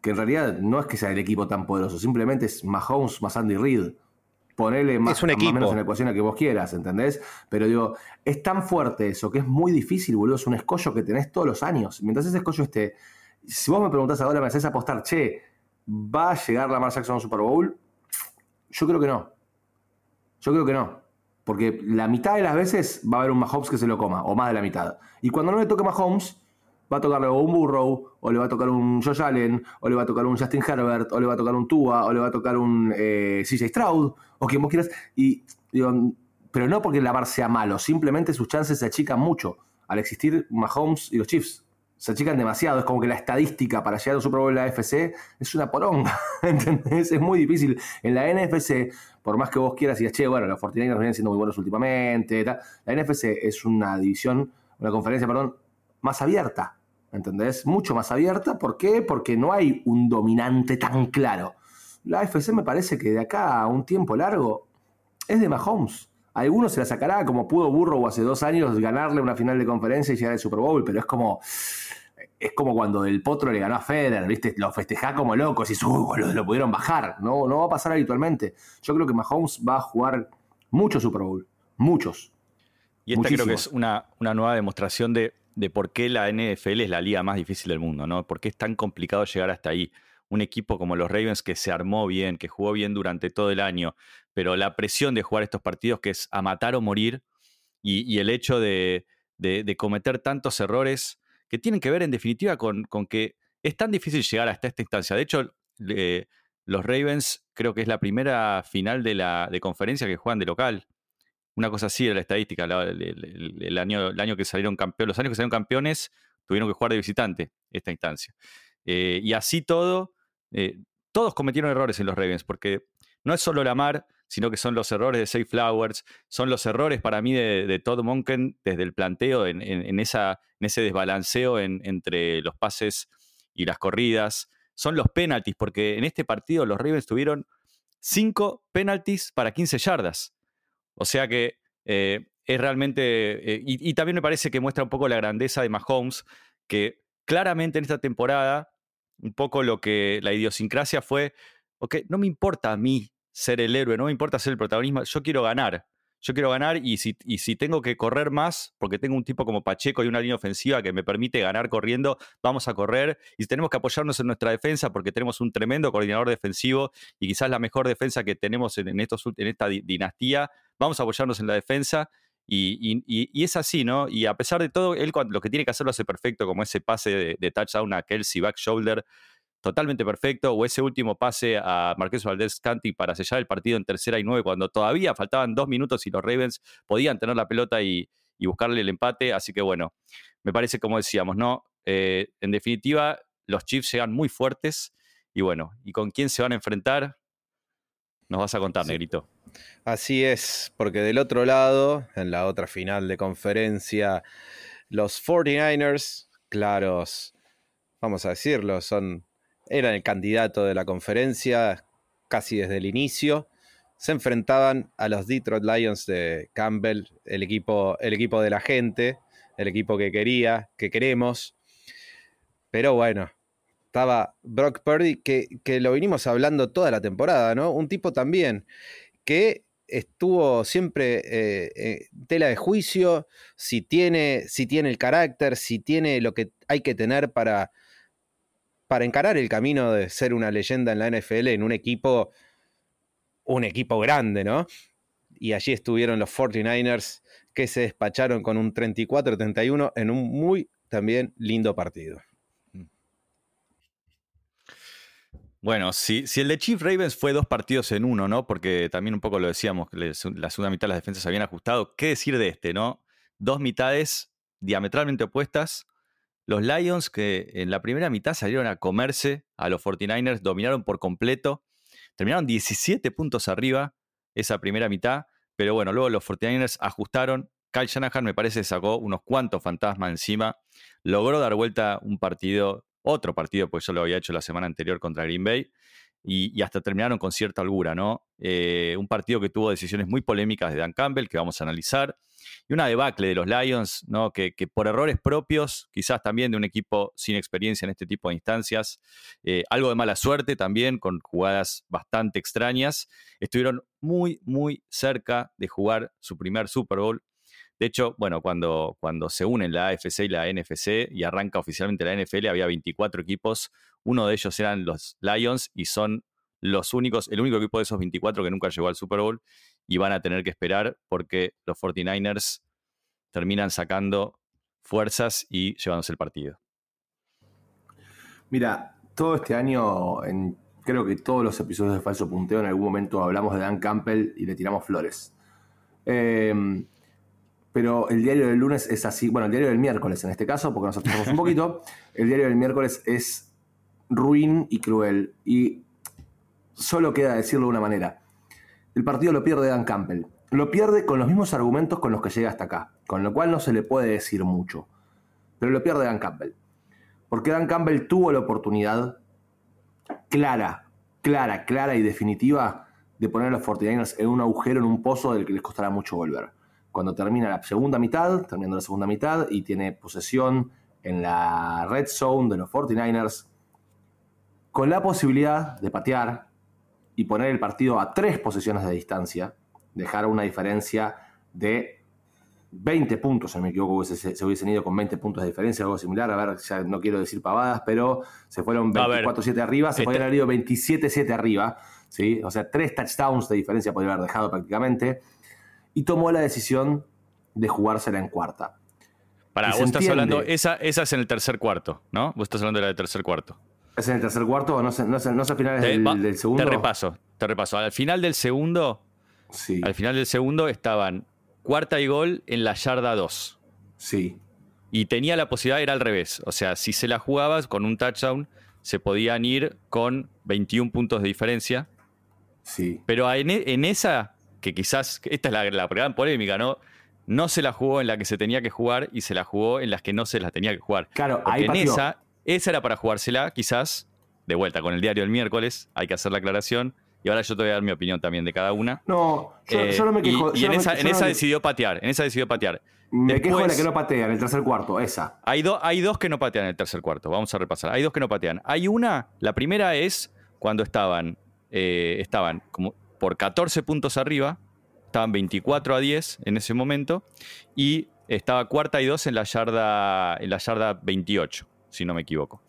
D: que en realidad no es que sea el equipo tan poderoso, simplemente es Mahomes más Andy Reid ponerle más,
B: es un equipo.
D: menos en la ecuación a que vos quieras, ¿entendés? Pero digo, es tan fuerte eso que es muy difícil, boludo. Es un escollo que tenés todos los años. Mientras ese escollo esté. Si vos me preguntás ahora, me haces apostar, che, ¿va a llegar la Lamar Jackson a un Super Bowl? Yo creo que no. Yo creo que no. Porque la mitad de las veces va a haber un Mahomes que se lo coma, o más de la mitad. Y cuando no le toque Mahomes, va a tocarle un Burrow, o le va a tocar un Josh Allen, o le va a tocar un Justin Herbert, o le va a tocar un Tua, o le va a tocar un eh, CJ Stroud, o quien vos quieras. Y pero no porque Lamar sea malo, simplemente sus chances se achican mucho al existir Mahomes y los Chiefs. Se achican demasiado, es como que la estadística para llegar a un Super Bowl en la FC es una poronga, ¿entendés? Es muy difícil. En la NFC, por más que vos quieras y che, bueno, los 49ers vienen siendo muy buenos últimamente, la NFC es una división, una conferencia, perdón, más abierta ¿entendés? Mucho más abierta. ¿Por qué? Porque no hay un dominante tan claro. La AFC me parece que de acá a un tiempo largo es de Mahomes. algunos se la sacará como pudo Burrow hace dos años ganarle una final de conferencia y llegar al Super Bowl, pero es como es como cuando el Potro le ganó a Federer, ¿viste? Lo festejá como locos y su, lo, lo, pudieron bajar. No, no va a pasar habitualmente. Yo creo que Mahomes va a jugar muchos Super Bowl. Muchos.
C: Y esta creo que es una, una nueva demostración de de por qué la NFL es la liga más difícil del mundo, ¿no? ¿Por qué es tan complicado llegar hasta ahí? Un equipo como los Ravens que se armó bien, que jugó bien durante todo el año, pero la presión de jugar estos partidos que es a matar o morir y, el hecho de, cometer tantos errores que tienen que ver en definitiva con, que es tan difícil llegar hasta esta instancia. De hecho, los Ravens creo que es la primera final de la de conferencia que juegan de local. Una cosa así era la estadística. El, año, el año que salieron campeones, los años que salieron campeones tuvieron que jugar de visitante esta instancia. Eh, y así todo, eh, todos cometieron errores en los Ravens, porque no es solo la mar, sino que son los errores de Safe Flowers, son los errores para mí de, Todd Monken desde el planteo en, ese desbalanceo entre los pases y las corridas. Son los penalties, porque en este partido los Ravens tuvieron cinco penalties para 15 yardas. O sea que eh, es realmente. Eh, y, también me parece que muestra un poco la grandeza de Mahomes, que claramente en esta temporada, un poco lo que la idiosincrasia fue: ok, no me importa a mí ser el héroe, no me importa ser el protagonismo, yo quiero ganar. Yo quiero ganar y si, y si tengo que correr más, porque tengo un tipo como Pacheco y una línea ofensiva que me permite ganar corriendo, vamos a correr. Y tenemos que apoyarnos en nuestra defensa, porque tenemos un tremendo coordinador defensivo y quizás la mejor defensa que tenemos en, estos, en esta dinastía, vamos a apoyarnos en la defensa. Y, es así, ¿no? Y a pesar de todo, él lo que tiene que hacer lo hace perfecto, como ese pase de, touchdown a Kelsey back shoulder, totalmente perfecto, o ese último pase a Marqués Valdés Canti para sellar el partido en tercera y nueve, cuando todavía faltaban dos minutos y los Ravens podían tener la pelota y, buscarle el empate. Así que bueno, me parece como decíamos, ¿no? Eh, en definitiva, los Chiefs llegan muy fuertes y bueno, ¿y con quién se van a enfrentar? Nos vas a contar, Negrito.
B: Así es, porque del otro lado, en la otra final de conferencia, los 49ers, claros, vamos a decirlo, son, eran el candidato de la conferencia casi desde el inicio. Se enfrentaban a los Detroit Lions de Campbell, el equipo, el equipo de la gente, el equipo que quería, que queremos. Pero bueno, estaba Brock Purdy, que, que, lo vinimos hablando toda la temporada, ¿no? Un tipo también que estuvo siempre eh, eh, tela de juicio, si tiene, si tiene el carácter, si tiene lo que hay que tener para, para encarar el camino de ser una leyenda en la NFL, en un equipo, un equipo grande, ¿no? Y allí estuvieron los 49ers que se despacharon con un 34-31 en un muy también lindo partido.
C: Bueno, si, el de Chief Ravens fue dos partidos en uno, ¿no? Porque también un poco lo decíamos, la segunda mitad las defensas habían ajustado. ¿Qué decir de este, no? Dos mitades diametralmente opuestas, los Lions que en la primera mitad salieron a comerse a los 49ers, dominaron por completo, terminaron 17 puntos arriba esa primera mitad, pero bueno, luego los 49ers ajustaron. Kyle Shanahan me parece sacó unos cuantos fantasmas encima, logró dar vuelta un partido, otro partido, pues yo lo había hecho la semana anterior contra Green Bay, y, hasta terminaron con cierta holgura, ¿no? Eh, un partido que tuvo decisiones muy polémicas de Dan Campbell, que vamos a analizar, y una debacle de los Lions, ¿no? Que, por errores propios, quizás también de un equipo sin experiencia en este tipo de instancias, eh, algo de mala suerte también, con jugadas bastante extrañas, estuvieron muy, muy cerca de jugar su primer Super Bowl. De hecho, bueno, cuando, cuando se unen la AFC y la NFC y arranca oficialmente la NFL, había 24 equipos, uno de ellos eran los Lions y son los únicos, el único equipo de esos 24 que nunca llegó al Super Bowl y van a tener que esperar porque los 49ers terminan sacando fuerzas y llevándose el partido.
D: Mira, todo este año, en, creo que todos los episodios de Falso Punteo, en algún momento hablamos de Dan Campbell y le tiramos flores. Em, pero el diario del lunes es así, bueno, el diario del miércoles en este caso, porque nos atrasamos un poquito, el diario del miércoles es ruin y cruel. Y solo queda decirlo de una manera. El partido lo pierde Dan Campbell. Lo pierde con los mismos argumentos con los que llega hasta acá, con lo cual no se le puede decir mucho. Pero lo pierde Dan Campbell. Porque Dan Campbell tuvo la oportunidad clara, clara, clara y definitiva de poner a los 49ers en un agujero, en un pozo del que les costará mucho volver. Cuando termina la segunda mitad, terminando la segunda mitad y tiene posesión en la red zone de los 49ers, con la posibilidad de patear y poner el partido a tres posiciones de distancia, dejar una diferencia de 20 puntos, si no me equivoco, se, se hubiesen ido con 20 puntos de diferencia, algo similar. A ver, ya no quiero decir pavadas, pero se fueron 24-7 arriba, se podrían haber ido 27-7 arriba, ¿sí? O sea, tres touchdowns de diferencia podría haber dejado prácticamente. Y tomó la decisión de jugársela en cuarta.
C: Para, vos estás hablando, esa, esa es en el tercer cuarto, ¿no? Vos estás hablando de la del tercer cuarto.
D: ¿Es en el tercer cuarto o no sé, no sé, no sé a finales del, segundo?
C: Te repaso, te repaso. Al final del segundo, sí. al final del segundo estaban cuarta y gol en la yarda 2.
D: Sí.
C: Y tenía la posibilidad, era al revés. O sea, si se la jugabas con un touchdown, se podían ir con 21 puntos de diferencia.
D: Sí.
C: Pero en, en esa, que quizás, esta es la, la, gran polémica, ¿no? No se la jugó en la que se tenía que jugar y se la jugó en las que no se la tenía que jugar.
D: Claro, ahí
C: en esa esa era para jugársela, quizás, de vuelta con el diario del miércoles, hay que hacer la aclaración. Y ahora yo te voy a dar mi opinión también de cada una.
D: No, yo, eh, no me quejo.
C: Y, en, esa, en esa decidió patear, en esa decidió patear.
D: Me quejo de la que no patea en el tercer cuarto, esa.
C: Hay, hay dos que no patean en el tercer cuarto, vamos a repasar. Hay dos que no patean. Hay una, la primera es cuando estaban, eh, estaban como por 14 puntos arriba, estaban 24 a 10 en ese momento, y estaba cuarta y dos en la yarda, en la yarda 28 si no me equivoco.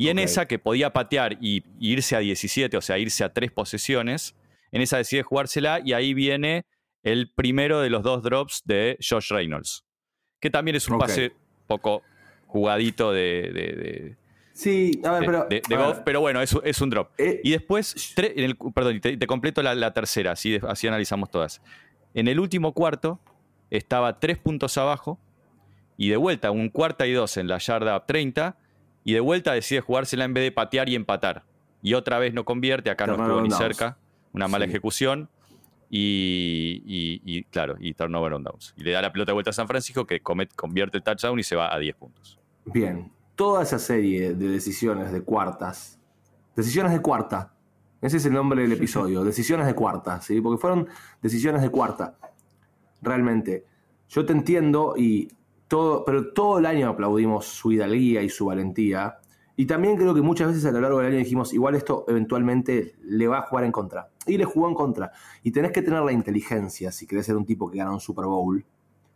C: Y en esa que podía patear y, irse a 17, o sea, irse a tres posesiones, en esa decide jugársela y ahí viene el primero de los dos drops de Josh Reynolds, que también es un pase poco jugadito de...
D: sí, a ver, pero...
C: De, pero bueno, es, es un drop. Eh, y después, perdón, te, completo la, tercera, así, así analizamos todas. En el último cuarto estaba tres puntos abajo y de vuelta un cuarta y dos en la yarda 30 y de vuelta decide jugársela en vez de patear y empatar. Y otra vez no convierte, acá no estuvo ni cerca, una mala ejecución y, claro, y turnover on downs. Y le da la pelota de vuelta a San Francisco que convierte el touchdown y se va a 10 puntos.
D: Bien, toda esa serie de decisiones de cuartas, decisiones de cuarta, ese es el nombre del episodio, decisiones de cuarta, ¿sí? porque fueron decisiones de cuarta. Realmente, yo te entiendo y pero todo el año aplaudimos su hidalguía y su valentía. Y también creo que muchas veces a lo largo del año dijimos, igual esto eventualmente le va a jugar en contra. Y le jugó en contra. Y tenés que tener la inteligencia, si querés ser un tipo que gana un Super Bowl,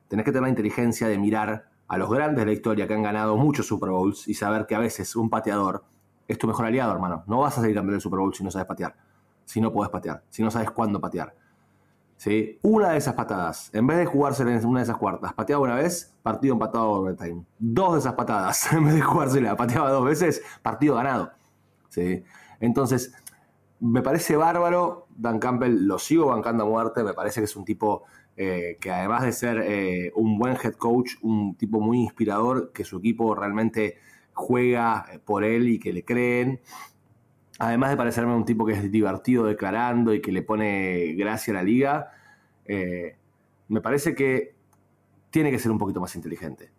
D: tenés que tener la inteligencia de mirar a los grandes de la historia que han ganado muchos Super Bowls y saber que a veces un pateador es tu mejor aliado, hermano. No vas a salir campeón del Super Bowl si no sabes patear. Si no puedes patear. Si no sabes cuándo patear. Una de esas patadas, en vez de jugarse en una de esas cuartas, pateaba una vez, partido empatado overtime. Dos de esas patadas, en vez de jugársela, pateaba dos veces, partido ganado. ¿sí? Entonces, me parece bárbaro. Dan Campbell lo sigo bancando a muerte. Me parece que es un tipo eh, que además de ser eh, un buen head coach, un tipo muy inspirador, que su equipo realmente juega por él y que le creen. Además de parecerme un tipo que es divertido declarando y que le pone gracia a la liga, eh, me parece que tiene que ser un poquito más inteligente.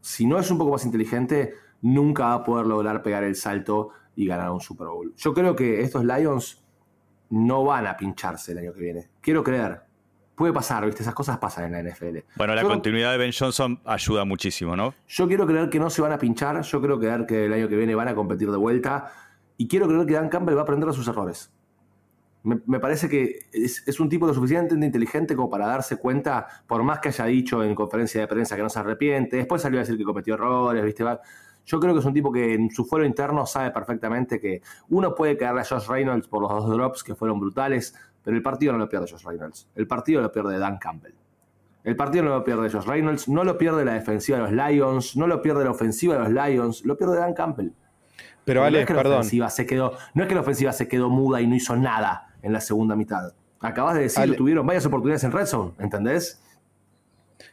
D: Si no es un poco más inteligente, nunca va a poder lograr pegar el salto y ganar un Super Bowl. Yo creo que estos Lions no van a pincharse el año que viene. Quiero creer. Puede pasar, ¿viste? Esas cosas pasan en la NFL.
C: Bueno, la
D: Yo-
C: continuidad de Ben Johnson ayuda muchísimo, ¿no?
D: Yo quiero creer que no se van a pinchar. Yo quiero creer que el año que viene van a competir de vuelta. Y quiero creer que Dan Campbell va a aprender de sus errores. Me, parece que es, un tipo lo suficientemente inteligente como para darse cuenta, por más que haya dicho en conferencia de prensa que no se arrepiente, después salió a decir que cometió errores, ¿viste? Yo creo que es un tipo que en su fuero interno sabe perfectamente que uno puede caerle a Josh Reynolds por los dos drops que fueron brutales, pero el partido no lo pierde Josh Reynolds. El partido lo pierde Dan Campbell. El partido no lo pierde Josh Reynolds, no lo pierde la defensiva de los Lions, no lo pierde la ofensiva de los Lions, lo pierde Dan Campbell.
B: Pero
D: no
B: Ale,
D: es que la
B: perdón.
D: ofensiva se quedó, no es que la ofensiva se quedó muda y no hizo nada en la segunda mitad. Acabas de decir,
B: Ale-
D: tuvieron varias oportunidades en Red Zone, ¿entendés?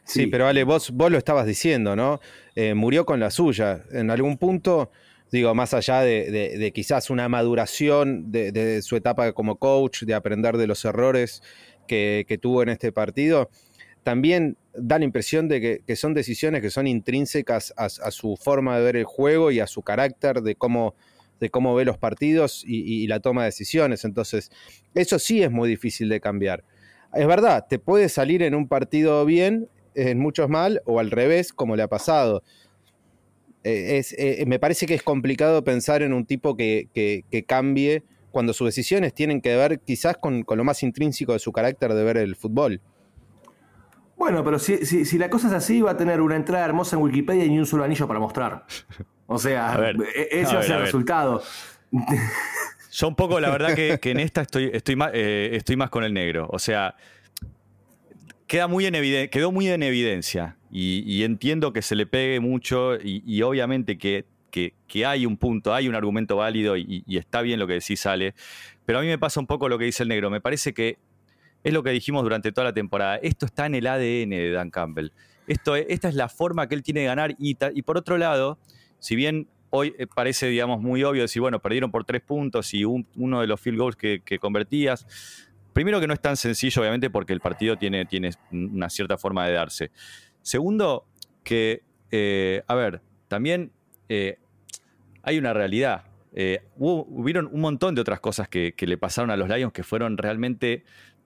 B: Sí, pero Ale, vos, vos lo estabas diciendo, ¿no? Eh, murió con la suya. En algún punto, digo, más allá de, de- de quizás una maduración de, de su etapa como coach, de aprender de los errores que, que tuvo en este partido, también da la impresión de que, son decisiones que son intrínsecas a, su forma de ver el juego y a su carácter de cómo, de cómo ve los partidos y, la toma de decisiones. Entonces, eso sí es muy difícil de cambiar. Es verdad, te puede salir en un partido bien, en muchos mal, o al revés, como le ha pasado. Es, eh, me parece que es complicado pensar en un tipo que, que- cambie cuando sus decisiones tienen que ver quizás con lo más intrínseco de su carácter de ver el fútbol.
D: Bueno, pero si, si- si la cosa es así, va a tener una entrada hermosa en Wikipedia y ni un solo anillo para mostrar. O sea,
C: A ver,
D: e- ese va a ser el resultado.
C: Yo un poco, la verdad que, que en esta estoy, estoy, más, eh, estoy más con el negro. O sea, queda muy en eviden- quedó muy en evidencia y, y entiendo que se le pegue mucho y, y obviamente que, que- que hay un punto, hay un argumento válido y, y está bien lo que decís, sale. Pero a mí me pasa un poco lo que dice el negro. Me parece que es lo que dijimos durante toda la temporada. Esto está en el ADN de Dan Campbell. Esto, es- esta es la forma que él tiene de ganar. Y, por otro lado, si bien hoy eh, parece, digamos, muy obvio decir, bueno, perdieron por tres puntos y un- uno de los field goals que, convertías. Primero que no es tan sencillo, obviamente, porque el partido tiene, tiene una cierta forma de darse. Segundo, que, eh, a ver, también eh, hay una realidad. Hubieron un montón de otras cosas que le pasaron a los Lions que fueron realmente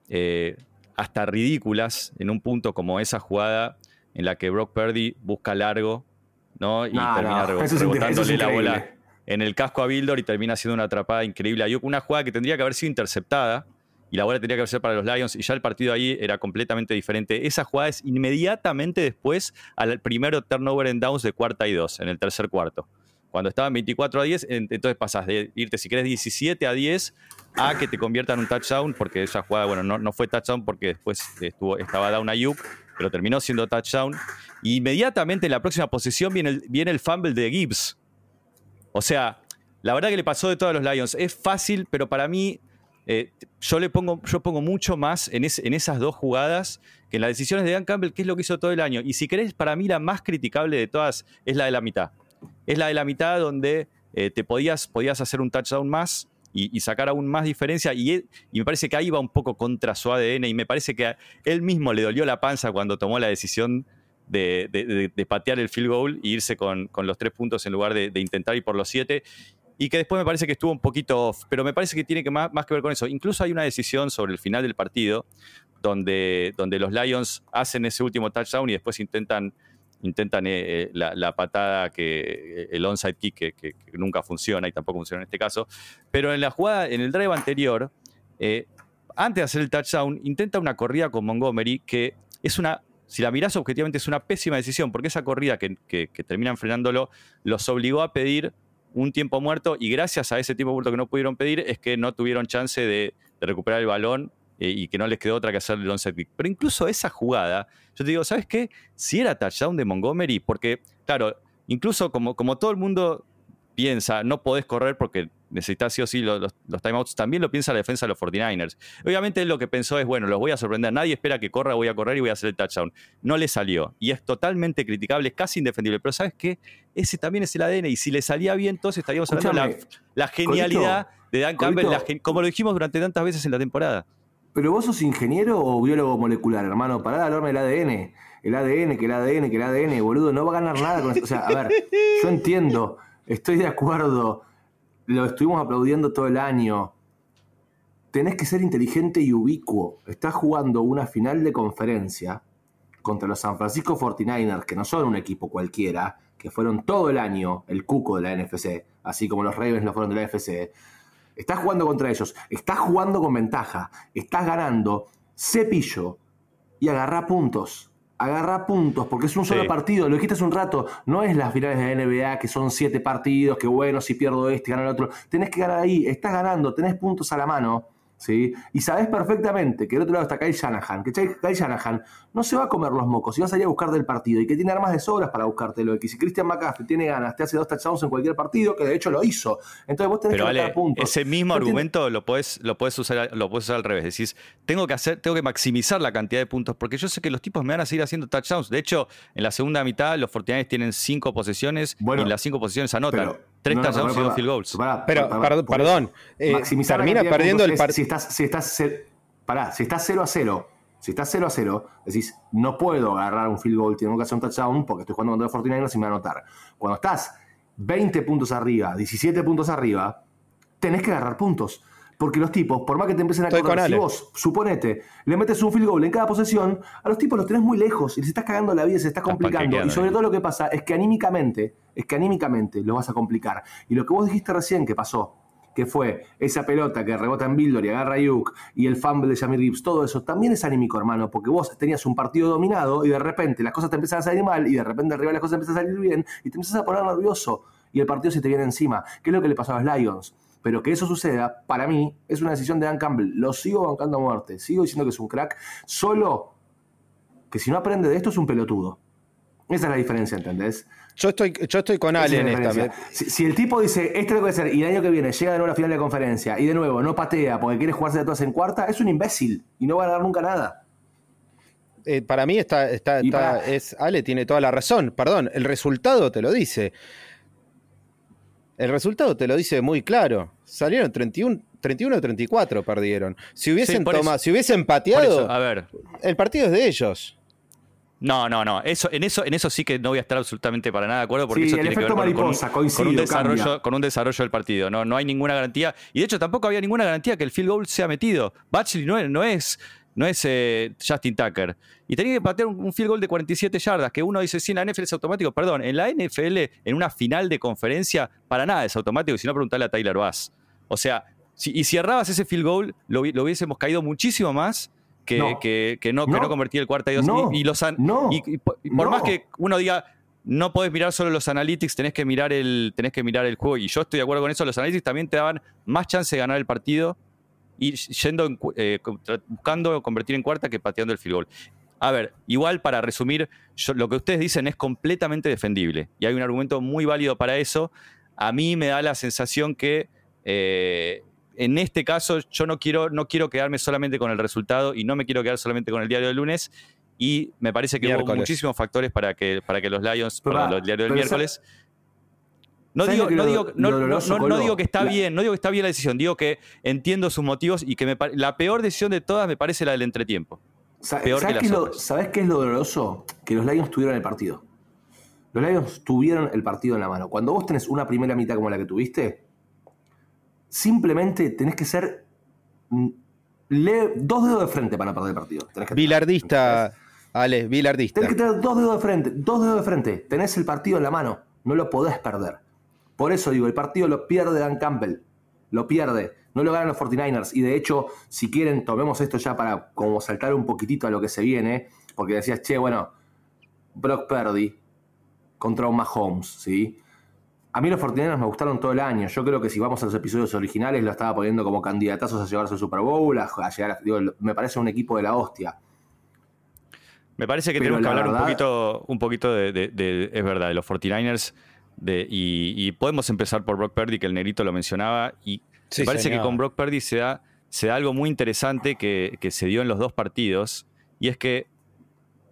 C: eh, hasta ridículas en un punto como esa jugada en la que Brock Purdy busca largo ¿no? y
D: No,
C: termina
D: no, es
C: rebotándole la bola en el casco a Bildor y termina siendo una atrapada increíble. Hay una jugada que tendría que haber sido interceptada y la bola tendría que haber sido para los Lions y ya el partido ahí era completamente diferente. Esa jugada es inmediatamente después al primer turnover en downs de cuarta y dos, en el tercer cuarto. Cuando estaban 24 a 10, en- entonces pasas de irte, si querés, 17 a 10 a que te conviertan un touchdown, porque esa jugada, bueno, no, no fue touchdown porque después estuvo, estaba down a Ayuk, pero terminó siendo touchdown. Y inmediatamente en la próxima posición viene el, viene el fumble de Gibbs. O sea, la verdad que le pasó de todos los Lions. Es fácil, pero para mí, eh, yo le pongo, yo pongo mucho más en, es- en esas dos jugadas que en las decisiones de Dan Campbell, que es lo que hizo todo el año. Y si querés, para mí la más criticable de todas es la de la mitad. Es la de la mitad donde eh, te podías, podías hacer un touchdown más y, sacar aún más diferencia. Y, me parece que ahí va un poco contra su ADN. Y me parece que a él mismo le dolió la panza cuando tomó la decisión de, de- patear el field goal e irse con, con los tres puntos en lugar de, de intentar ir por los siete. Y que después me parece que estuvo un poquito off, pero me parece que tiene que más, más que ver con eso. Incluso hay una decisión sobre el final del partido donde, donde los Lions hacen ese último touchdown y después intentan, intentan eh, eh, la, patada, que el onside kick que, que- nunca funciona y tampoco funciona en este caso. Pero en la jugada, en el drive anterior, eh, antes de hacer el touchdown, intenta una corrida con Montgomery que es una, si la mirás objetivamente, es una pésima decisión, porque esa corrida que, que- terminan frenándolo los obligó a pedir un tiempo muerto y gracias a ese tiempo muerto que no pudieron pedir es que no tuvieron chance de recuperar el balón eh, y que no les quedó otra que hacer el onside kick. Pero incluso esa jugada, yo te digo, ¿sabes qué? Si era touchdown de Montgomery, porque, claro, incluso como, como todo el mundo piensa, no podés correr porque necesitas sí o sí los, los, timeouts, también lo piensa la defensa de los 49ers. Obviamente él lo que pensó es, bueno, los voy a sorprender, nadie espera que corra, voy a correr y voy a hacer el touchdown. No le salió y es totalmente criticable, es casi indefendible, pero ¿sabes qué? Ese también es el ADN y si le salía bien, entonces estaríamos hablando de la, genialidad de Dan Campbell, como lo dijimos durante tantas veces en la temporada.
D: Pero vos sos ingeniero o biólogo molecular, hermano, pará de hablarme del ADN. El ADN, que el ADN, que el ADN, boludo, no va a ganar nada con esto. O sea, a ver, yo entiendo, estoy de acuerdo, lo estuvimos aplaudiendo todo el año. Tenés que ser inteligente y ubicuo. Estás jugando una final de conferencia contra los San Francisco 49ers, que no son un equipo cualquiera, que fueron todo el año el cuco de la NFC, así como los Ravens lo fueron de la NFC Estás jugando contra ellos, estás jugando con ventaja, estás ganando, cepillo y agarra puntos. Agarra puntos, porque es un solo partido, lo dijiste hace un rato, no es las finales de la NBA que son siete partidos, que bueno, si pierdo este, gano el otro. Tenés que ganar ahí, estás ganando, tenés puntos a la mano ¿sí? Y sabes perfectamente que del otro lado está Kyle Shanahan, que Kyle Shanahan no se va a comer los mocos y va a salir a buscar del partido y que tiene armas de sobras para buscártelo. Y que si Christian McCaffrey tiene ganas, te hace dos touchdowns en cualquier partido, que de hecho lo hizo. Entonces vos tenés que puntos.
C: Ese mismo argumento lo puedes lo puedes usar, lo puedes usar al revés. Decís, tengo que hacer, tengo que maximizar la cantidad de puntos, porque yo sé que los tipos me van a seguir haciendo touchdowns. De hecho, en la segunda mitad, los 49 tienen cinco posesiones y en las cinco posiciones anotan. Tres touchdowns y dos field goals.
B: pero, perdón, eh, termina perdiendo el partido.
D: Si estás, si estás, pará, si estás 0 a 0, si estás 0 a 0, decís, no puedo agarrar un field goal, tengo que hacer un touchdown porque estoy jugando contra los 49 y me va a anotar. Cuando estás 20 puntos arriba, 17 puntos arriba, tenés que agarrar puntos. Porque los tipos, por más que te empiecen a correr, si vos, suponete, le metes un field goal en cada posesión, a los tipos los tenés muy lejos y les estás cagando la vida, se está complicando. Y sobre todo lo que pasa es que anímicamente, es que anímicamente lo vas a complicar. Y lo que vos dijiste recién que pasó, que fue esa pelota que rebota en Bildor y agarra a Yuk y el fumble de Jamir Gibbs, todo eso también es anímico, hermano, porque vos tenías un partido dominado y de repente las cosas te empiezan a salir mal y de repente arriba las cosas empiezan a salir bien y te empiezas a poner nervioso y el partido se te viene encima. ¿Qué es lo que le pasó a los Lions? Pero que eso suceda, para mí, es una decisión de Dan Campbell. Lo sigo bancando a muerte. Sigo diciendo que es un crack. Solo que si no aprende de esto es un pelotudo. Esa es la diferencia, ¿entendés?
B: Yo estoy, yo estoy con Ale en esta.
D: Si, el tipo dice, esto lo que hacer, y el año que viene llega de nuevo a la final de conferencia, y de nuevo no patea porque quiere jugarse de todas en cuarta, es un imbécil y no va a ganar nunca nada.
B: Eh, para mí está, está, es, Ale tiene toda la razón. Perdón, el resultado te lo dice. El resultado te lo dice muy claro. Salieron 31, 31 34 perdieron. Si hubiesen tomado, si hubiesen pateado,
C: a ver.
B: el partido es de ellos.
C: No, no, no. Eso, en, eso, en eso sí que no voy a estar absolutamente para nada de acuerdo porque eso tiene que ver con, un, desarrollo, con un desarrollo del partido. No, no hay ninguna garantía. Y de hecho tampoco había ninguna garantía que el field goal sea metido. Batchley no es, no es, no es eh, Justin Tucker. Y tenía que patear un, field goal de 47 yardas, que uno dice, sí, en la NFL es automático. Perdón, en la NFL, en una final de conferencia, para nada es automático, si no preguntarle a Tyler Bass. O sea, si, y si errabas ese field goal, lo hubiésemos caído muchísimo más que no, que, no, no, convertía el cuarto y dos. y, los y, por más que uno diga, no podés mirar solo los analytics, tenés que mirar el, tenés que mirar el juego. Y yo estoy de acuerdo con eso, los analytics también te daban más chance de ganar el partido y yendo eh, buscando convertir en cuarta que pateando el field goal. A ver, igual para resumir, lo que ustedes dicen es completamente defendible y hay un argumento muy válido para eso. A mí me da la sensación que eh, en este caso yo no quiero, no quiero quedarme solamente con el resultado y no me quiero quedar solamente con el diario del lunes. Y me parece que hubo muchísimos factores para que, para que los Lions, perdón, los diarios del miércoles. No digo, no, digo, no, digo, que está bien, no digo que está bien la decisión, digo que entiendo sus motivos y que me, la peor decisión de todas me parece la del entretiempo.
D: Peor ¿Sabes, qué lo, ¿Sabes qué es lo doloroso? Que los Lions tuvieron el partido. Los Lions tuvieron el partido en la mano. Cuando vos tenés una primera mitad como la que tuviste, Simplemente tenés que ser mm, dos dedos de frente para perder el partido.
B: bilardista, Ale, bilardista.
D: Tenés que tener dos dedos de frente, dos dedos de frente. Tenés el partido en la mano, no lo podés perder. Por eso digo, el partido lo pierde Dan Campbell, lo pierde, no lo ganan los 49ers. Y de hecho, si quieren, tomemos esto ya para como saltar un poquitito a lo que se viene, porque decías, che, bueno, Brock Purdy contra un Mahomes, ¿sí? A mí los Fortinarios me gustaron todo el año. Yo creo que si vamos a los episodios originales, lo estaba poniendo como candidatazos a llevarse al Super Bowl, a, llegar me parece un equipo de la hostia.
C: Me parece que tenemos que hablar un poquito, un poquito de, Es verdad, de los 49ers. y, podemos empezar por Brock Purdy, que el negrito lo mencionaba. Y me parece que con Brock Purdy se da, se da algo muy interesante que, se dio en los dos partidos. Y es que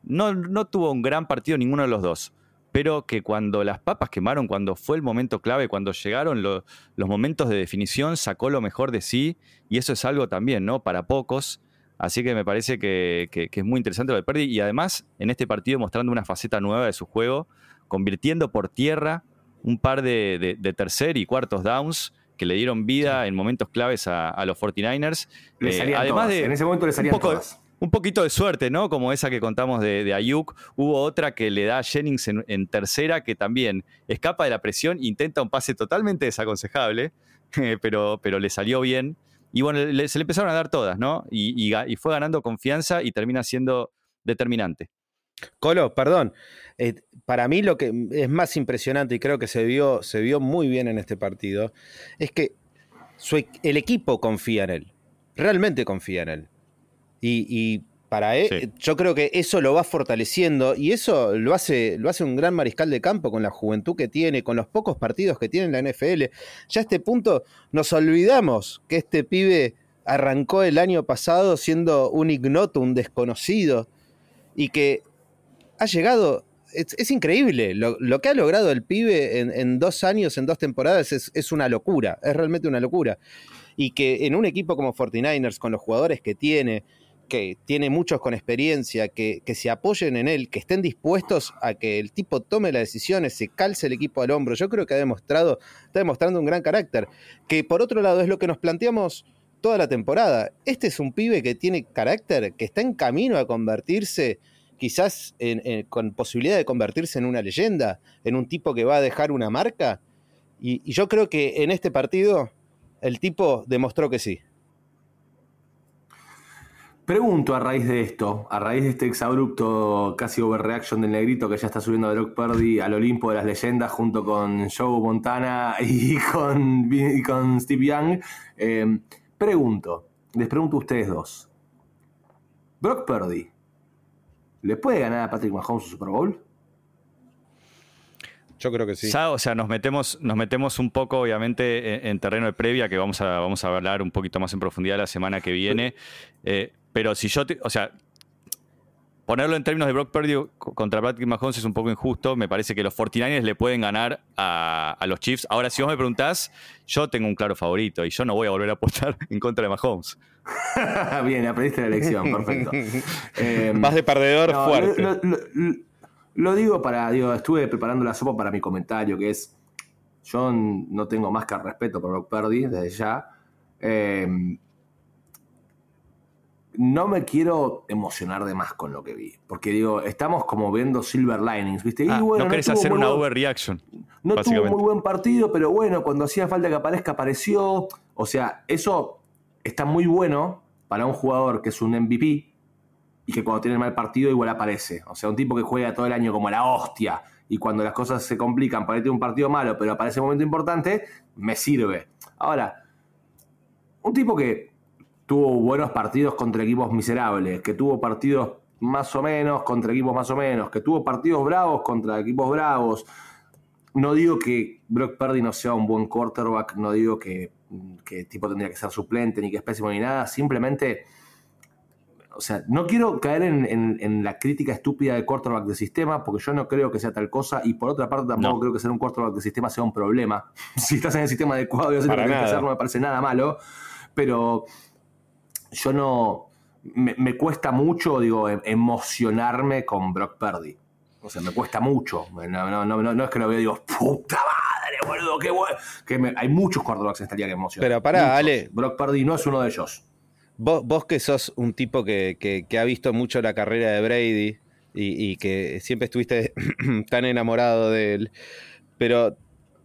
C: no, no tuvo un gran partido ninguno de los dos pero que cuando las papas quemaron, cuando fue el momento clave, cuando llegaron los momentos de definición, sacó lo mejor de sí, y eso es algo también, ¿no? Para pocos. Así que me parece que, es muy interesante lo de Perdi, y además en este partido mostrando una faceta nueva de su juego, convirtiendo por tierra un par de, tercer y cuartos downs que le dieron vida en momentos claves a, los 49ers.
D: Eh, además de en ese momento le salían todas
C: un poquito de suerte, ¿no? Como esa que contamos de, Ayuk. Hubo otra que le da a Jennings en, tercera que también escapa de la presión, intenta un pase totalmente desaconsejable, pero, pero le salió bien. Y bueno, se le empezaron a dar todas, ¿no? Y, fue ganando confianza y termina siendo determinante.
B: Colo, perdón. Eh, para mí lo que es más impresionante y creo que se vio, se vio muy bien en este partido es que e, el equipo confía en él. Realmente confía en él. Y, para él, yo creo que eso lo va fortaleciendo y eso lo hace, lo hace un gran mariscal de campo con la juventud que tiene, con los pocos partidos que tiene en la NFL. Ya a este punto nos olvidamos que este pibe arrancó el año pasado siendo un ignoto, un desconocido, y que ha llegado, es, increíble, lo, que ha logrado el pibe en, dos años, en dos temporadas, es, es, una locura, es realmente una locura. Y que en un equipo como 49ers, con los jugadores que tiene, que tiene muchos con experiencia, que, se apoyen en él, que estén dispuestos a que el tipo tome las decisiones, se calce el equipo al hombro. Yo creo que ha demostrado, está demostrando un gran carácter. Que por otro lado es lo que nos planteamos toda la temporada. Este es un pibe que tiene carácter, que está en camino a convertirse, quizás con posibilidad de convertirse en una leyenda, en un tipo que va a dejar una marca. y yo creo que en este partido el tipo demostró que sí.
D: Pregunto a raíz de esto, a raíz de este exabrupto casi overreaction del negrito que ya está subiendo a Brock Purdy al Olimpo de las leyendas junto con Joe Montana y con, con Steve Young, eh, pregunto, les pregunto a ustedes dos, ¿Brock Purdy le puede ganar a Patrick Mahomes su Super Bowl?
B: Yo creo que sí.
C: o sea, nos metemos, nos metemos un poco, obviamente, en, terreno de previa, que vamos a, vamos a hablar un poquito más en profundidad la semana que viene. Eh, pero si yo, o sea, ponerlo en términos de Brock Purdy contra Patrick Mahomes es un poco injusto. Me parece que los 49ers le pueden ganar a, los Chiefs. Ahora, si vos me preguntás, yo tengo un claro favorito y yo no voy a volver a apostar en contra de Mahomes.
D: Bien, aprendiste la elección, perfecto.
B: Eh, Vas de perdedor fuerte.
D: Lo, digo para, digo, estuve preparando la sopa para mi comentario, que es, yo no tengo más que respeto por Brock Purdy desde ya. Eh, no me quiero emocionar de más con lo que vi. Porque digo, estamos como viendo silver linings, ¿viste?
C: Ah, no querés hacer una overreaction.
D: No tuvo muy buen partido, pero bueno, cuando hacía falta que aparezca, apareció. O sea, eso está muy bueno para un jugador que es un MVP y que cuando tiene mal partido igual aparece. O sea, un tipo que juega todo el año como la hostia y cuando las cosas se complican, para tener un partido malo, pero aparece un momento importante, me sirve. Ahora, un tipo que tuvo buenos partidos contra equipos miserables, que tuvo partidos más o menos contra equipos más o menos, que tuvo partidos bravos contra equipos bravos. No digo que Brock Purdy no sea un buen quarterback, no digo que, que tipo tendría que ser suplente, ni que es pésimo ni nada, simplemente, o sea, no quiero caer en, la crítica estúpida de quarterback de sistema, porque yo no creo que sea tal cosa, y por otra parte tampoco creo que ser un quarterback de sistema sea un problema. si estás en el sistema adecuado y haces lo que tienes que hacer, no me parece nada malo, pero yo no. Me, cuesta mucho, digo, em, emocionarme con Brock Purdy. O sea, me cuesta mucho. No, no, no, es que lo veo y digo, puta madre, boludo, qué bueno. Que hay muchos quarterbacks en esta liga que emocionan.
B: Pero pará, Ale.
D: Brock Purdy no es uno de ellos.
B: Vos, vos que sos un tipo que, que, ha visto mucho la carrera de Brady y, y que siempre estuviste tan enamorado de él, pero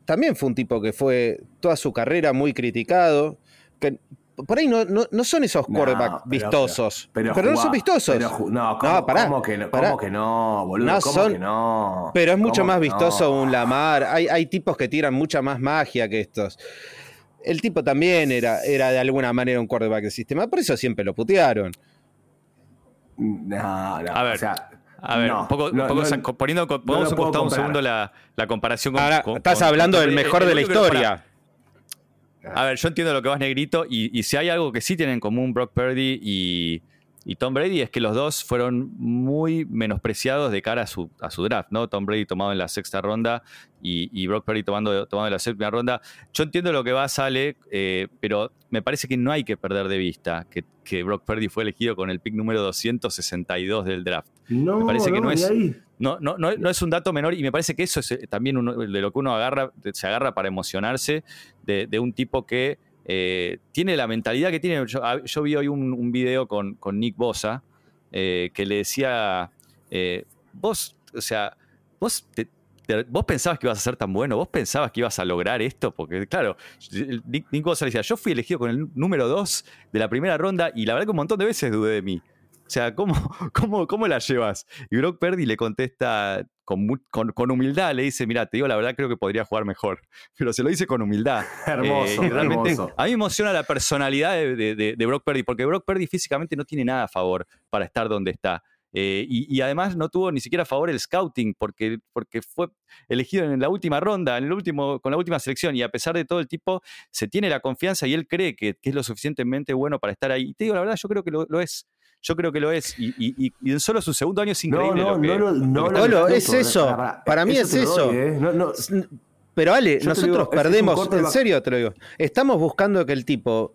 B: también fue un tipo que fue toda su carrera muy criticado, que por ahí no, no, son esos quarterbacks vistosos. Pero, no son vistosos.
D: no, ¿cómo, ¿cómo, que, no, ¿cómo que no, boludo? ¿Cómo que no?
B: Pero es mucho más vistoso un Lamar. Hay, hay tipos que tiran mucha más magia que estos. El tipo también era, era de alguna manera un quarterback de sistema, por eso siempre lo putearon.
D: No, no. A ver. O sea,
C: A ver,
D: No,
C: un poco, un
D: no,
C: poco
D: no,
C: sa- poniendo,
D: no lo
C: un un segundo la, la comparación con.
B: Ahora,
C: con-
B: estás
C: con-
B: hablando del
C: el-
B: mejor
C: el
B: de la historia.
C: A ver, yo entiendo lo que vas negrito y, y si hay algo que sí tienen en común Brock Purdy y, y Tom Brady es que los dos fueron muy menospreciados de cara a su, a su draft, ¿no? Tom Brady tomado en la sexta ronda y, y Brock Purdy tomando, tomado en la séptima ronda. Yo entiendo lo que va, Sale, eh, pero me parece que no hay que perder de vista que, que Brock Purdy fue elegido con el pick número 262 del draft.
D: No,
C: Me parece que no
D: ni
C: es-. No, no, no, no es un dato menor y me parece que eso es eh, también uno de lo que uno agarra, se agarra para emocionarse de, de un tipo que eh, tiene la mentalidad que tiene. Yo, vi hoy un, video con, Nick Bosa eh, que le decía, eh, vos, o sea, vos pensabas que ibas a ser tan bueno, vos pensabas que ibas a lograr esto, porque claro, Nick, Nick Bosa le decía, yo fui elegido con el número 2 de la primera ronda y la verdad que un montón de veces dudé de mí. O sea, ¿cómo, cómo, cómo la llevas? Y Brock Purdy le contesta con, con, con humildad, le dice, mira, te digo la verdad, creo que podría jugar mejor. Pero se lo dice con humildad.
D: Hermoso,
C: Eh, realmente
D: hermoso.
C: a mí me emociona la personalidad de, de- de- de Brock Purdy, porque Brock Purdy físicamente no tiene nada a favor para estar donde está. Eh, y, y además no tuvo ni siquiera a favor el scouting, porque, porque fue elegido en la última ronda, en el último, con la última selección, y a pesar de todo el tipo se tiene la confianza y él cree que, que es lo suficientemente bueno para estar ahí. Y te digo la verdad, yo creo que lo, lo es. Yo creo que lo es. Y, y- y- y en solo su segundo año es
D: No,
C: increíble.
D: no,
C: lo que-
D: no, lo- no
C: lo
D: lo discuto,
B: es eso. Para mí es eso.
D: doy, ¿eh? No, no,
B: Pero Ale,
D: Yo
B: nosotros
D: digo,
B: perdemos, en serio te lo digo, estamos buscando que el tipo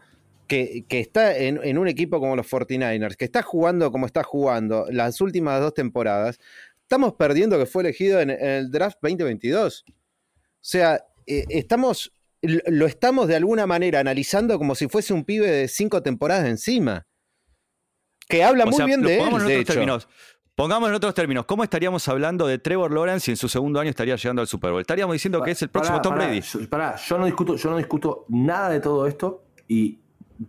B: que, que está en, en un equipo como los 49ers, que está jugando como está jugando las últimas dos temporadas, estamos perdiendo que fue elegido en, en el draft 2022. O sea, eh, estamos, lo estamos de alguna manera analizando como si fuese un pibe de cinco temporadas encima. Que habla
C: O
B: muy
C: sea,
B: bien de él,
C: pongamos en
B: de
C: otros
B: hecho.
C: términos. Pongamos en otros términos, ¿cómo estaríamos hablando de Trevor Lawrence si en su segundo año estaría llegando al Super Bowl? Estaríamos diciendo que es el próximo
D: Pará,
C: Tom
D: pará,
C: Brady.
D: yo- pará, yo no discuto, yo no discuto nada de todo esto y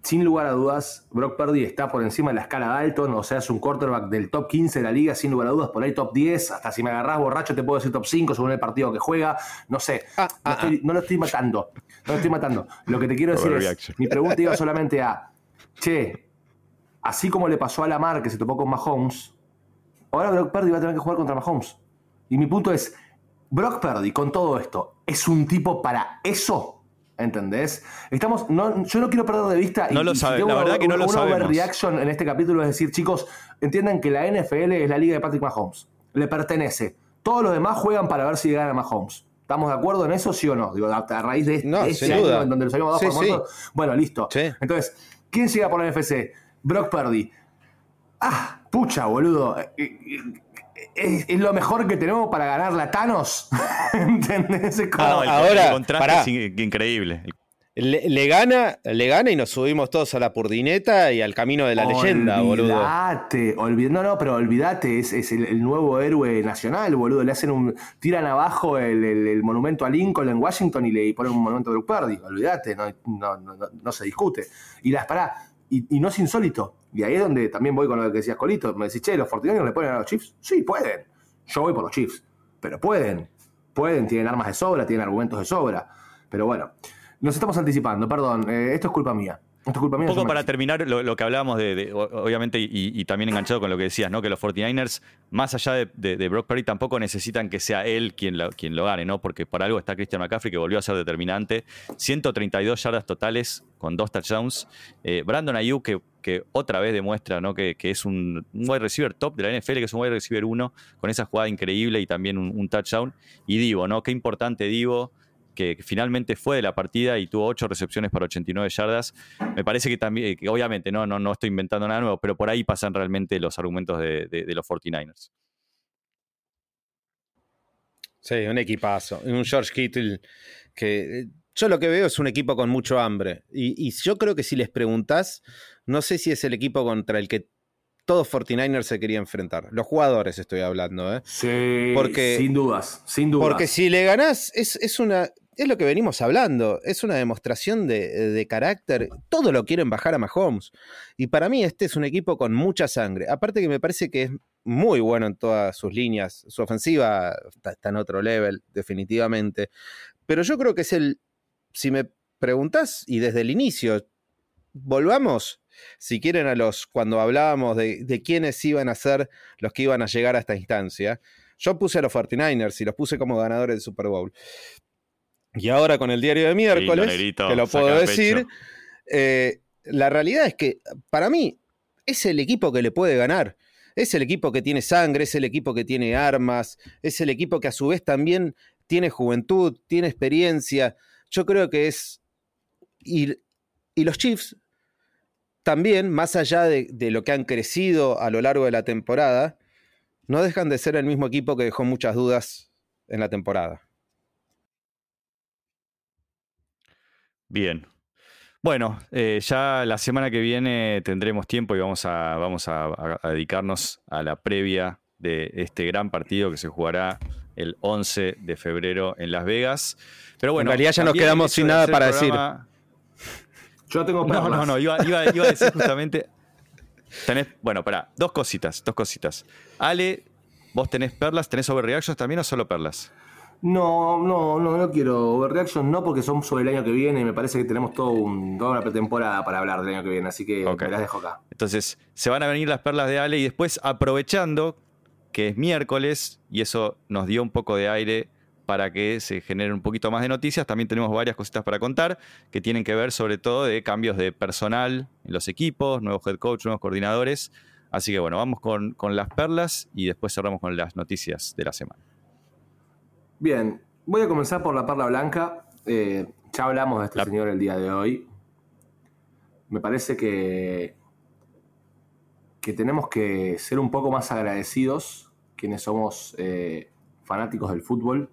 D: sin lugar a dudas, Brock Purdy está por encima de la escala Dalton, o sea, es un quarterback del top 15 de la liga, sin lugar a dudas, por ahí top 10, hasta si me agarrás borracho te puedo decir top 5 según el partido que juega, no sé,
B: Ah,
D: no,
B: ah,
D: estoy- no lo estoy matando, no lo estoy matando. Lo que te quiero decir es, mi pregunta iba solamente a, che, así como le pasó a Lamar que se topó con Mahomes, ahora Brock Purdy va a tener que jugar contra Mahomes. Y mi punto es, Brock Purdy, con todo esto, ¿es un tipo para eso? ¿Entendés? Estamos, no, yo no quiero perder de vista.
C: No lo
D: si
C: sabe- la
D: una-
C: verdad que no lo
D: una
C: sabemos.
D: overreaction en este capítulo es decir, chicos, entiendan que la NFL es la liga de Patrick Mahomes. Le pertenece. Todos los demás juegan para ver si gana Mahomes. ¿Estamos de acuerdo en eso, sí o no? Digo, a a raíz de este,
B: No,
D: este año
B: duda.
D: en donde los habíamos dado
B: Sí,
D: por
B: sí.
D: Bueno, listo.
B: Sí.
D: Entonces, ¿quién llega por la NFC? Brock Purdy. Ah, pucha, boludo. Eh, eh, Es, es lo mejor que tenemos para ganar la Thanos. ¿Entendés? Como-
C: No, el,
B: ahora,
C: el contraste
B: pará.
C: es in- increíble.
B: Le, le gana, le gana y nos subimos todos a la purdineta y al camino de la leyenda, boludo.
D: Olvídate, olvid- no, no, pero olvídate, es, es el, el nuevo héroe nacional, boludo. Le hacen un. tiran abajo el, el- el monumento a Lincoln en Washington y le ponen un monumento a Brock Purdy. Olvídate, no, no, no, no- no se discute. Y las pará, y, no es insólito. Y ahí es donde también voy con lo que decías Colito. Me decís, che, ¿los 49 le ponen a los Chiefs? Sí, pueden. Yo voy por los Chiefs. Pero pueden. Pueden, tienen armas de sobra, tienen argumentos de sobra. Pero bueno, nos estamos anticipando, perdón. eh, esto es culpa mía. Esto es culpa mía.
C: Un poco para terminar lo, lo que hablábamos de, obviamente, y, y también enganchado con lo que decías, ¿no? Que los 49ers, más allá de, de- de Brock Purdy, tampoco necesitan que sea él quien lo, quien lo gane, ¿no? Porque por algo está Christian McCaffrey, que volvió a ser determinante. 132 yardas totales con dos touchdowns. Eh, Brandon Ayuk, que, que otra vez demuestra, ¿no? Que, que es un, un wide receiver top de la NFL, que es un wide receiver 1, con esa jugada increíble y también un, un touchdown. Y Divo, ¿no? Qué importante Divo que finalmente fue de la partida y tuvo 8 recepciones para 89 yardas. Me parece que también, que obviamente no, no, no estoy inventando nada nuevo, pero por ahí pasan realmente los argumentos de, de- de los 49ers.
B: Sí, un equipazo. Un George Kittle que eh, yo lo que veo es un equipo con mucho hambre. Y, y yo creo que si les preguntás, no sé si es el equipo contra el que todos 49ers se querían enfrentar. Los jugadores estoy hablando, ¿eh?
D: Sí,
B: Porque-
D: sin dudas, sin dudas.
B: Porque si le ganás, es, es una. Es lo que venimos hablando. Es una demostración de, de carácter. Todo lo quieren bajar a Mahomes. Y para mí, este es un equipo con mucha sangre. Aparte que me parece que es muy bueno en todas sus líneas. Su ofensiva está, en otro level, definitivamente. Pero yo creo que es el. Si me preguntás, y desde el inicio, volvamos. si quieren, a los, cuando hablábamos de, de quiénes iban a ser los que iban a llegar a esta instancia, yo puse a los 49ers y los puse como ganadores del Super Bowl. Y ahora con el diario de miércoles,
C: Negrito,
B: que lo puedo decir, eh, la realidad es que para mí es el equipo que le puede ganar. Es el equipo que tiene sangre, es el equipo que tiene armas, es el equipo que a su vez también tiene juventud, tiene experiencia. Yo creo que es... Y, y los Chiefs también, más allá de, de lo que han crecido a lo largo de la temporada, no dejan de ser el mismo equipo que dejó muchas dudas en la temporada.
C: Bien. Bueno, eh, ya la semana que viene tendremos tiempo y vamos, a, vamos a, dedicarnos a la previa de este gran partido que se jugará el 11 de febrero en Las Vegas. Pero bueno,
B: En realidad ya nos quedamos sin nada para decir.
D: Yo tengo
C: No,
D: perlas.
C: no, no, iba, iba- iba a decir justamente. Tenés, bueno, pará, dos cositas, dos cositas. Ale, vos tenés perlas, ¿tenés overreactions también o solo perlas?
D: No, no, no, no quiero overreaction, no porque son sobre el año que viene y me parece que tenemos todo un, toda una pretemporada para hablar del año que viene, así que me las dejo acá.
C: Entonces, se van a venir las perlas de Ale y después, aprovechando que es miércoles y eso nos dio un poco de aire para que se generen un poquito más de noticias, también tenemos varias cositas para contar que tienen que ver sobre todo de cambios de personal en los equipos, nuevos head coach, nuevos coordinadores. Así que bueno, vamos con, con las perlas y después cerramos con las noticias de la semana.
D: Bien, voy a comenzar por la perla blanca. Eh, ya hablamos de este
C: La-
D: señor el día de hoy. Me parece que, que tenemos que ser un poco más agradecidos, quienes somos eh, fanáticos del fútbol,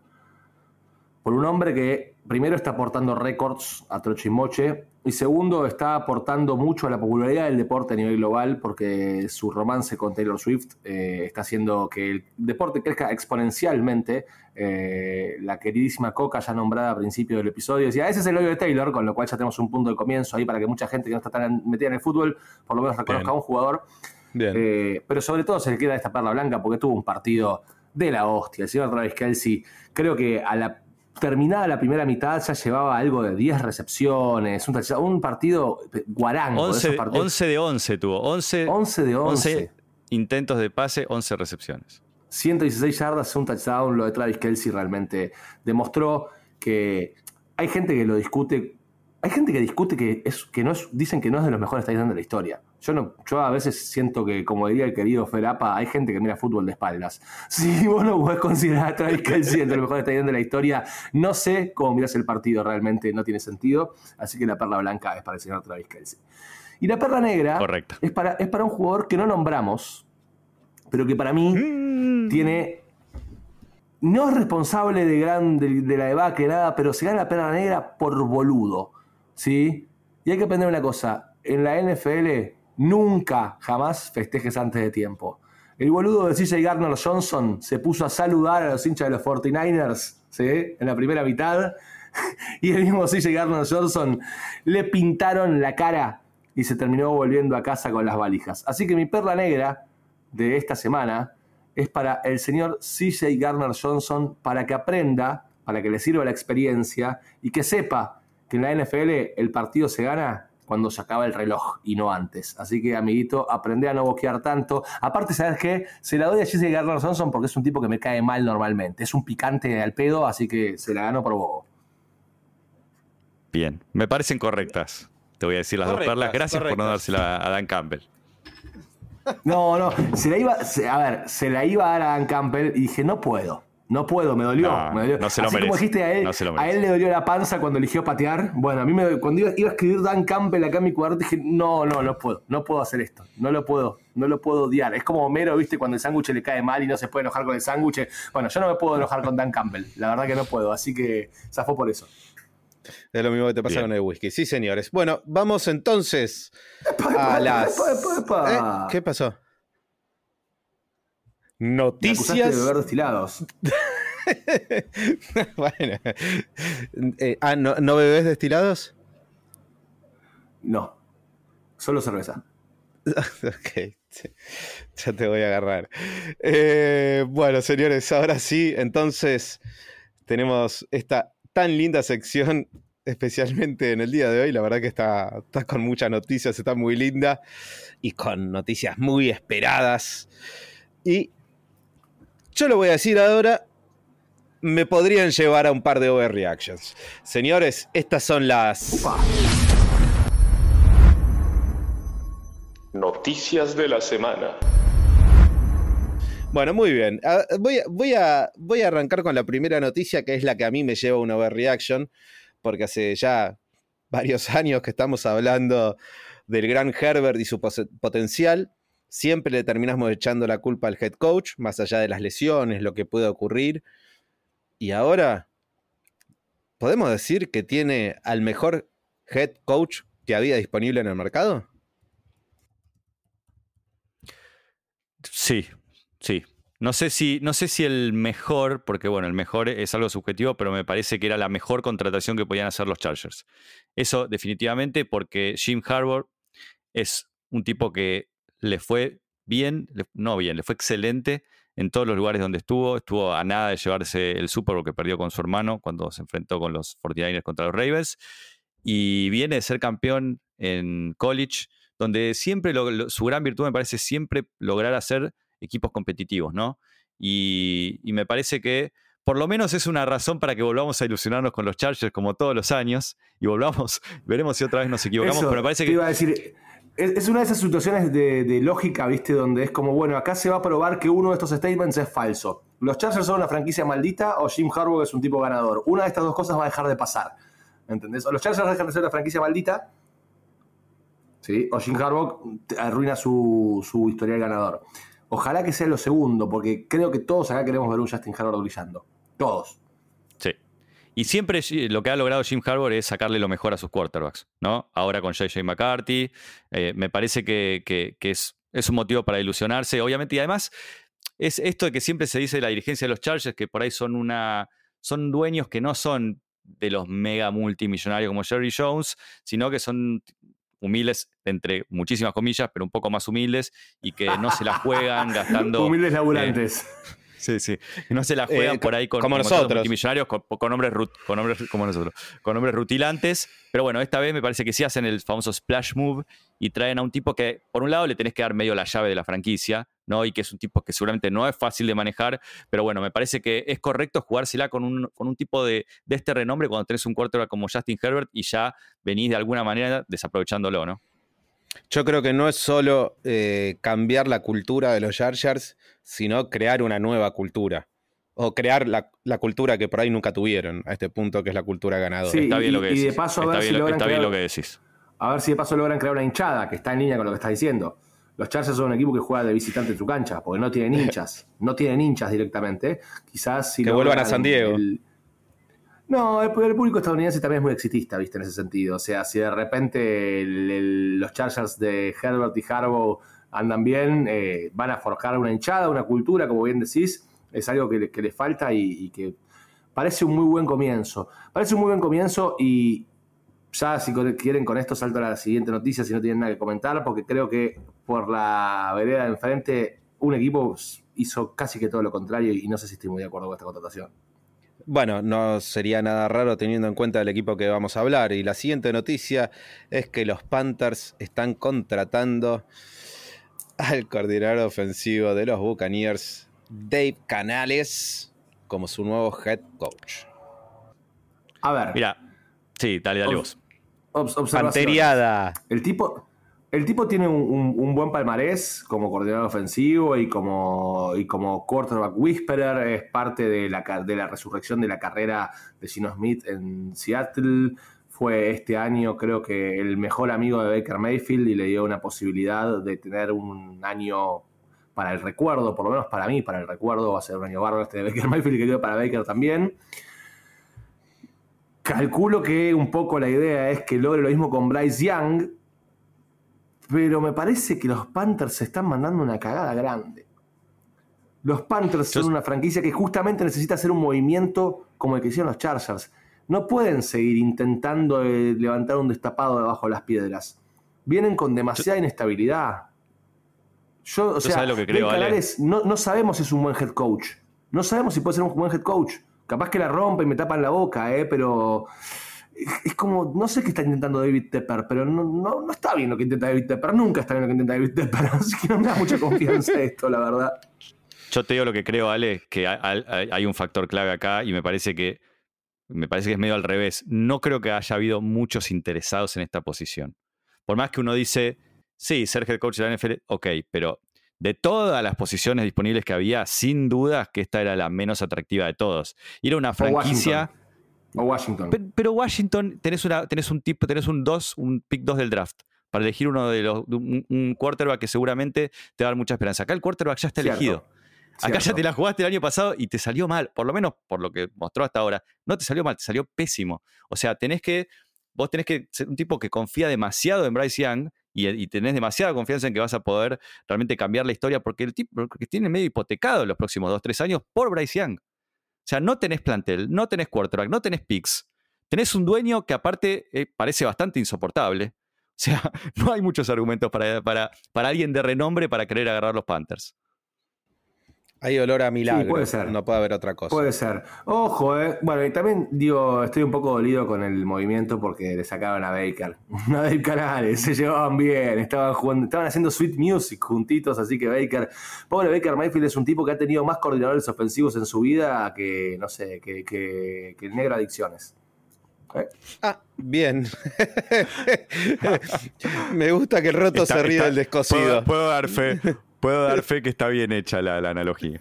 D: por un hombre que primero está aportando récords a troche y moche, y segundo está aportando mucho a la popularidad del deporte a nivel global, porque su romance con Taylor Swift eh, está haciendo que el deporte crezca exponencialmente. Eh, la queridísima Coca, ya nombrada a principio del episodio, decía, ese es el hoyo de Taylor, con lo cual ya tenemos un punto de comienzo ahí para que mucha gente que no está tan metida en el fútbol, por lo menos reconozca
B: Bien.
D: a un jugador.
B: Bien.
D: Eh, pero sobre todo se le queda esta perla blanca porque tuvo un partido de la hostia. El señor Travis Kelsey, creo que a la terminada la primera mitad ya llevaba algo de 10 recepciones, un, un partido guarango. de
C: 11,
D: esos partidos.
C: 11 de 11 tuvo, 11,
D: 11 de 11.
C: 11 intentos de pase, 11 recepciones.
D: 116 yardas, un touchdown. Lo de Travis Kelsey realmente demostró que hay gente que lo discute. Hay gente que discute que, es, que no es, dicen que no es de los mejores ends de la historia. Yo, no, yo a veces siento que, como diría el querido Ferapa, hay gente que mira fútbol de espaldas. Si vos no podés considerar a Travis Kelsey entre los mejores de la historia, no sé cómo mirás el partido, realmente no tiene sentido. Así que la perla blanca es para el señor Travis Kelsey. Y la perla negra
C: Correcto.
D: es para, es para un jugador que no nombramos, pero que para mí tiene. No es responsable de, gran, de, de la debacle, nada, pero se gana la perla negra por boludo. ¿Sí? Y hay que aprender una cosa: en la NFL nunca, jamás festejes antes de tiempo. El boludo de CJ Gardner Johnson se puso a saludar a los hinchas de los 49ers ¿sí? en la primera mitad. Y el mismo CJ Gardner Johnson le pintaron la cara y se terminó volviendo a casa con las valijas. Así que mi perla negra de esta semana es para el señor CJ Garner Johnson para que aprenda, para que le sirva la experiencia y que sepa que en la NFL el partido se gana cuando se acaba el reloj y no antes. Así que, amiguito, aprende a no boquear tanto. Aparte, ¿sabes qué? Se la doy a CJ Garner Johnson porque es un tipo que me cae mal normalmente. Es un picante al pedo, así que se la gano por bobo.
C: Bien, me parecen correctas. Te voy a decir las
B: Correctas,
C: dos perlas. Gracias por no dársela a Dan Campbell.
D: No, no, se la iba, a ver, se la iba a dar a Dan Campbell y dije, no puedo, no puedo, me dolió.
C: No,
D: me dolió.
C: no se lo
D: Así como
C: merece,
D: dijiste a él,
C: no se lo
D: a él le dolió la panza cuando eligió patear. Bueno, a mí me, cuando iba, iba a escribir Dan Campbell acá en mi cuaderno dije, no, no, no puedo, no puedo hacer esto, no lo puedo, no lo puedo odiar. Es como Homero, viste, cuando el sándwich le cae mal y no se puede enojar con el sándwich. Bueno, yo no me puedo enojar con Dan Campbell, la verdad que no puedo, así que zafó por eso.
B: Es lo mismo que te pasa
C: Bien.
B: con el whisky. Sí, señores. Bueno, vamos entonces
D: epa,
B: a
D: epa,
B: las.
D: epa, epa, epa.
B: ¿Eh? ¿Qué pasó?
D: Me
B: Noticias.
D: de beber destilados.
B: bueno. Eh, ah, ¿no, ¿no bebés destilados?
D: No, solo cerveza.
B: ok. Ya te voy a agarrar. Eh, bueno, señores, ahora sí, entonces tenemos esta tan linda sección especialmente en el día de hoy. La verdad que está, está con muchas noticias, está muy linda y con noticias muy esperadas. Y yo lo voy a decir ahora, me podrían llevar a un par de overreactions. Señores, estas son las...
E: Noticias de la semana.
B: Bueno, muy bien. Voy, a, voy, a, voy a arrancar con la primera noticia, que es la que a mí me lleva a una overreaction, porque hace ya varios años que estamos hablando del gran Herbert y su potencial. Siempre le terminamos echando la culpa al head coach, más allá de las lesiones, lo que puede ocurrir. Y ahora, ¿podemos decir que tiene al mejor head coach que había disponible en el mercado?
C: Sí, sí. No sé, si, no sé si el mejor, porque bueno, el mejor es algo subjetivo, pero me parece que era la mejor contratación que podían hacer los Chargers. Eso definitivamente porque Jim Harbour es un tipo que le fue bien, no bien, le fue excelente en todos los lugares donde estuvo. Estuvo a nada de llevarse el Super Bowl que perdió con su hermano cuando se enfrentó con los 49ers contra los Ravens. Y viene de ser campeón en college, donde siempre su gran virtud me parece siempre lograr hacer equipos competitivos, ¿no? Y, me parece que por lo menos es una razón para que volvamos a ilusionarnos con los Chargers como todos los años y volvamos, veremos si otra vez nos equivocamos, pero me parece que...
D: Iba a decir, es, una de esas situaciones de, lógica, ¿viste? Donde es como, bueno, acá se va a probar que uno de estos statements es falso. ¿Los Chargers son una franquicia maldita o Jim Harbaugh es un tipo ganador? Una de estas dos cosas va a dejar de pasar. ¿Entendés? O los Chargers dejan de ser una franquicia maldita, ¿sí? O Jim Harbaugh arruina su, su historial ganador. Ojalá que sea lo segundo, porque creo que todos acá queremos ver un Justin Harbaugh brillando. Todos.
C: Y siempre lo que ha logrado Jim Harbaugh es sacarle lo mejor a sus quarterbacks, ¿no? Ahora con JJ McCarthy. Eh, me parece que, es, es, un motivo para ilusionarse, obviamente. Y además, es esto de que siempre se dice de la dirigencia de los Chargers, que por ahí son una. son dueños que no son de los mega multimillonarios como Jerry Jones, sino que son humildes, entre muchísimas comillas, pero un poco más humildes y que no se la juegan gastando.
D: humildes laburantes.
C: Eh, sí, sí. No se la juegan eh, por ahí con
B: como nosotros.
C: multimillonarios, con, con, hombres, con hombres como nosotros, con hombres rutilantes. Pero bueno, esta vez me parece que sí hacen el famoso splash move y traen a un tipo que, por un lado, le tenés que dar medio la llave de la franquicia, ¿no? Y que es un tipo que seguramente no es fácil de manejar, pero bueno, me parece que es correcto jugársela con un, con un tipo de, de este renombre cuando tenés un quarterback como Justin Herbert y ya venís de alguna manera desaprovechándolo, ¿no?
B: Yo creo que no es solo eh, cambiar la cultura de los Chargers, sino crear una nueva cultura. O crear la, cultura que por ahí nunca tuvieron, a este punto que es la cultura ganadora.
C: está bien lo que decís. está bien lo que decís.
D: A ver si de paso logran crear una hinchada que está en línea con lo que estás diciendo. Los Chargers son un equipo que juega de visitante en su cancha, porque no tienen hinchas. no tienen hinchas directamente. Quizás si
B: Que vuelvan a San Diego.
D: No, el, público estadounidense también es muy exitista, ¿viste? En ese sentido. O sea, si de repente los Chargers de Herbert y Harbaugh andan bien, eh, van a forjar una hinchada, una cultura, como bien decís. Es algo que, que les falta y que parece un muy buen comienzo. Parece un muy buen comienzo y, ya si quieren con esto salto a la siguiente noticia si no tienen nada que comentar, porque creo que por la vereda de enfrente un equipo hizo casi que todo lo contrario y no sé si estoy muy de acuerdo con esta contratación.
B: Bueno, no sería nada raro teniendo en cuenta el equipo que vamos a hablar. Y la siguiente noticia es que los Panthers están contratando al coordinador ofensivo de los Buccaneers, Dave Canales, como su nuevo head coach.
C: A ver. Mira, sí, dale, dale vos.
B: Panteriada.
D: El tipo, el tipo tiene un, buen palmarés como coordinador ofensivo y como, como quarterback whisperer. Es parte de la, de la resurrección de la carrera de Gino Smith en Seattle. Fue este año, creo que, el mejor amigo de Baker Mayfield y le dio una posibilidad de tener un año para el recuerdo, por lo menos para mí, para el recuerdo. Va a ser un año bárbaro este de Baker Mayfield y querido para Baker también. Calculo que un poco la idea es que logre lo mismo con Bryce Young, pero me parece que los Panthers se están mandando una cagada grande. Los Panthers son una franquicia que justamente necesita hacer un movimiento como el que hicieron los Chargers. No pueden seguir intentando eh, levantar un destapado debajo de las piedras. Vienen con demasiada inestabilidad. Yo, o sea,
C: lo que creo,
D: no, no sabemos si es un buen head coach. No sabemos si puede ser un buen head coach. Capaz que la rompe y me tapan la boca, ¿eh? pero es como, no sé qué está intentando David Tepper, pero no, no, no está bien lo que intenta David Tepper, nunca está bien lo que intenta David Tepper, así que no me da mucha confianza esto, la verdad.
C: Yo te digo lo que creo, Ale, que hay, un factor clave acá y me parece que me parece que es medio al revés. No creo que haya habido muchos interesados en esta posición. Por más que uno dice, sí, ser head coach de la NFL, ok, pero de todas las posiciones disponibles que había, sin duda que esta era la menos atractiva de todos. Y era una franquicia.
D: O Washington.
C: Pero, Washington tenés, una, tenés un tipo, tenés un 2, un pick 2 del draft. Para elegir uno de los. Un, quarterback que seguramente te va a dar mucha esperanza. Acá el quarterback ya está elegido. Acá ya te la jugaste el año pasado y te salió mal, por lo menos por lo que mostró hasta ahora. No te salió mal, te salió pésimo. O sea, tenés que, vos tenés que ser un tipo que confía demasiado en Bryce Young y, tenés demasiada confianza en que vas a poder realmente cambiar la historia porque el tipo que tiene medio hipotecado los próximos 2-3 años por Bryce Young. Sea, no tenés plantel, no tenés quarterback, no tenés picks. Tenés un dueño que aparte eh, parece bastante insoportable. O sea, no hay muchos argumentos para, para, para alguien de renombre para querer agarrar los Panthers.
B: Hay olor a milagro. puede ser. No puede haber otra cosa.
D: Puede ser. Ojo, eh. Bueno, y también digo, estoy un poco dolido con el movimiento porque le sacaban a Baker. A Baker Canales, se llevaban bien, estaban jugando, estaban haciendo sweet music juntitos, así que Baker, pobre Baker Mayfield es un tipo que ha tenido más coordinadores ofensivos en su vida que, no sé, que, que, que el negro adicciones.
B: Eh. Ah, bien. Me gusta que el roto se ríe del descosido.
C: puedo dar fe. Puedo dar fe que está bien hecha la, analogía.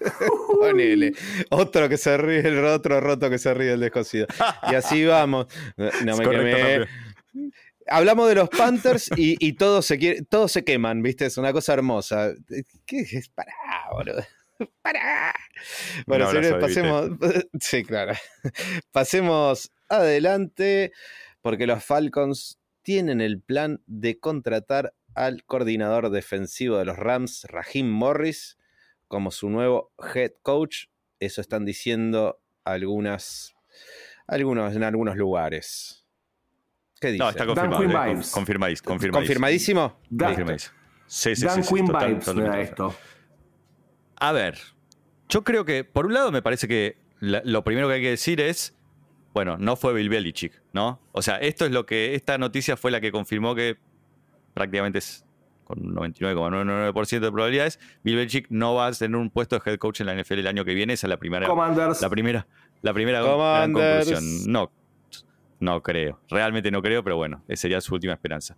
B: Ponele. Otro que se ríe, el otro roto que se ríe el descosido. Y así vamos. No me quemé. Hablamos de los Panthers y, todos, se todos se queman, ¿viste? Es una cosa hermosa. ¿Qué es? Pará, boludo. Pará. Bueno, pasemos. Sí, claro. Pasemos adelante porque los Falcons tienen el plan de contratar al coordinador defensivo de los Rams, Raheem Morris, como su nuevo head coach. Eso están diciendo algunas, algunos, en algunos lugares.
C: ¿Qué dice? No, está confirmado. Eh, confirmadísimo.
B: ¿Confirmadísimo?
C: Sí, sí, Dan sí, Quinn vibes esto. A ver, yo creo que, por un lado, me parece que lo primero que hay que decir es, bueno, no fue Bill Belichick, ¿no? O sea, esto es lo que, esta noticia fue la que confirmó que prácticamente es con 99,99% de probabilidades, Bill Belichick no va a tener un puesto de head coach en la NFL el año que viene. Esa es la primera.
D: Commanders.
C: La primera, la primera conclusión. No, no creo. Realmente no creo, pero bueno, esa sería su última esperanza.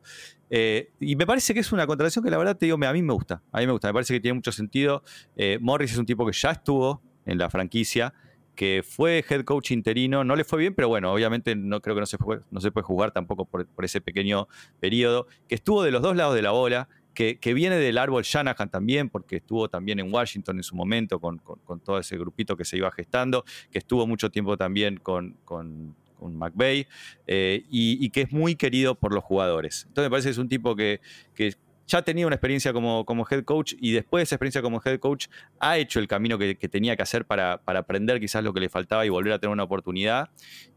C: Eh, y me parece que es una contradicción que la verdad te digo, a mí me gusta. A mí me gusta. Me parece que tiene mucho sentido. Eh, Morris es un tipo que ya estuvo en la franquicia que fue head coach interino, no le fue bien, pero bueno, obviamente no creo que no se, no se puede jugar tampoco por, ese pequeño periodo, que estuvo de los dos lados de la bola, que, viene del árbol Shanahan también, porque estuvo también en Washington en su momento con, todo ese grupito que se iba gestando, que estuvo mucho tiempo también con, con, McVeigh, eh, y, que es muy querido por los jugadores. Entonces me parece que es un tipo que, que ya tenía una experiencia como, como head coach y después de esa experiencia como head coach ha hecho el camino que, tenía que hacer para, aprender quizás lo que le faltaba y volver a tener una oportunidad.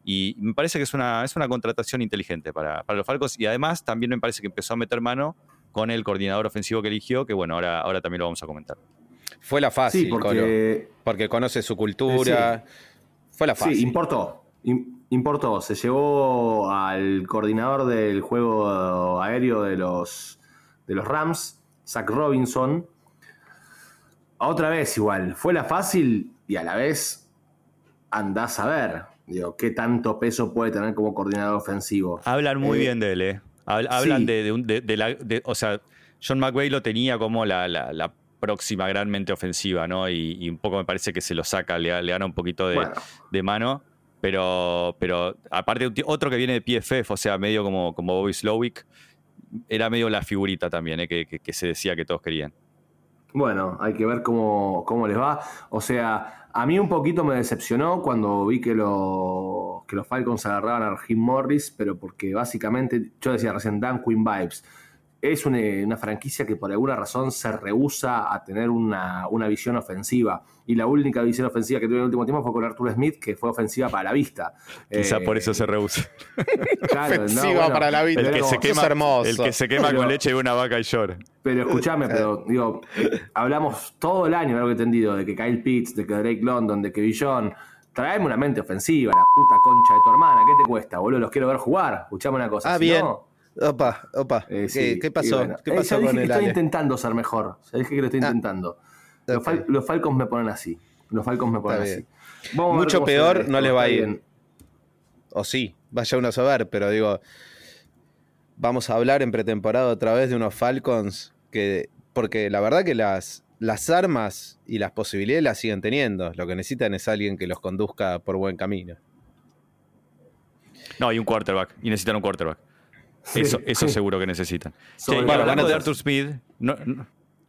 C: Y me parece que es una, es una contratación inteligente para, los Falcos y además también me parece que empezó a meter mano con el coordinador ofensivo que eligió, que bueno, ahora, ahora también lo vamos a comentar.
B: Fue la fácil, porque, porque conoce su cultura. Fue la fácil.
D: Sí, importó. Importó. Se llevó al coordinador del juego aéreo de los de los Rams, Zach Robinson. Otra vez igual, fue la fácil y a la vez andás a ver, digo, qué tanto peso puede tener como coordinador ofensivo.
C: Hablan muy eh, bien de él, ¿eh? Hablan de, la... o sea, John McVay lo tenía como la, próxima gran mente ofensiva, ¿no? Y, un poco me parece que se lo saca, le, le gana un poquito de, mano. Pero, pero aparte, otro que viene de PFF, o sea, medio como, como Bobby Slowick, era medio la figurita también, eh, que, se decía que todos querían.
D: Bueno, hay que ver cómo, cómo, les va. O sea, a mí un poquito me decepcionó cuando vi que, lo, que los Falcons agarraban a Jim Morris, pero porque básicamente, yo decía recién, Dan Quinn Vibes es una, franquicia que por alguna razón se rehúsa a tener una, visión ofensiva. Y la única visión ofensiva que tuve en el último tiempo fue con Arthur Smith, que fue ofensiva para la vista.
C: Quizá por eso se rehúsa.
B: ofensiva para la vista.
C: El que, se quema, hermoso. el que se quema con leche de una vaca y llora.
D: Pero escúchame, pero digo, hablamos todo el año, algo entendido, de que Kyle Pitts, de que Drake London, de que Billon traeme una mente ofensiva, la puta concha de tu hermana. ¿Qué te cuesta, boludo? Los quiero ver jugar. Escuchame una cosa.
B: Ah,
D: si
B: bien.
D: no,
B: Opa, opa.
D: eh,
B: ¿Qué,
D: sí,
B: qué
D: y
B: pasó?
D: bueno.
B: ¿Qué
D: Eh,
B: pasó
D: ya dije
B: con
D: que
B: el
D: estoy
B: Ale?
D: intentando ser mejor. Ya dije que lo estoy
B: Ah,
D: intentando. Los,
B: ok.
D: Fal- los Falcons me ponen así. Los Falcons me ponen así. Vamos
B: Mucho peor no les va a ir.
D: bien.
B: O sí, vaya uno a saber, pero digo, vamos a hablar en pretemporada otra vez de unos Falcons que, porque la verdad que las, las armas y las posibilidades las siguen teniendo. Lo que necesitan es alguien que los conduzca por buen camino.
C: No, y un quarterback. Y necesitan un quarterback.
D: Sí,
C: eso eso
D: sí.
C: seguro que necesitan.
D: Sobre
C: hablando
B: van a
C: de Arthur Smith, no- no-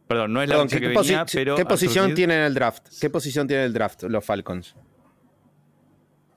C: perdón, no es la
B: Perdón,
C: noticia
B: ¿qué,
C: que venía, pero.
B: qué
C: Arthur
B: posición
C: Smith-
B: tienen en el draft? ¿Qué posición tiene el draft los Falcons?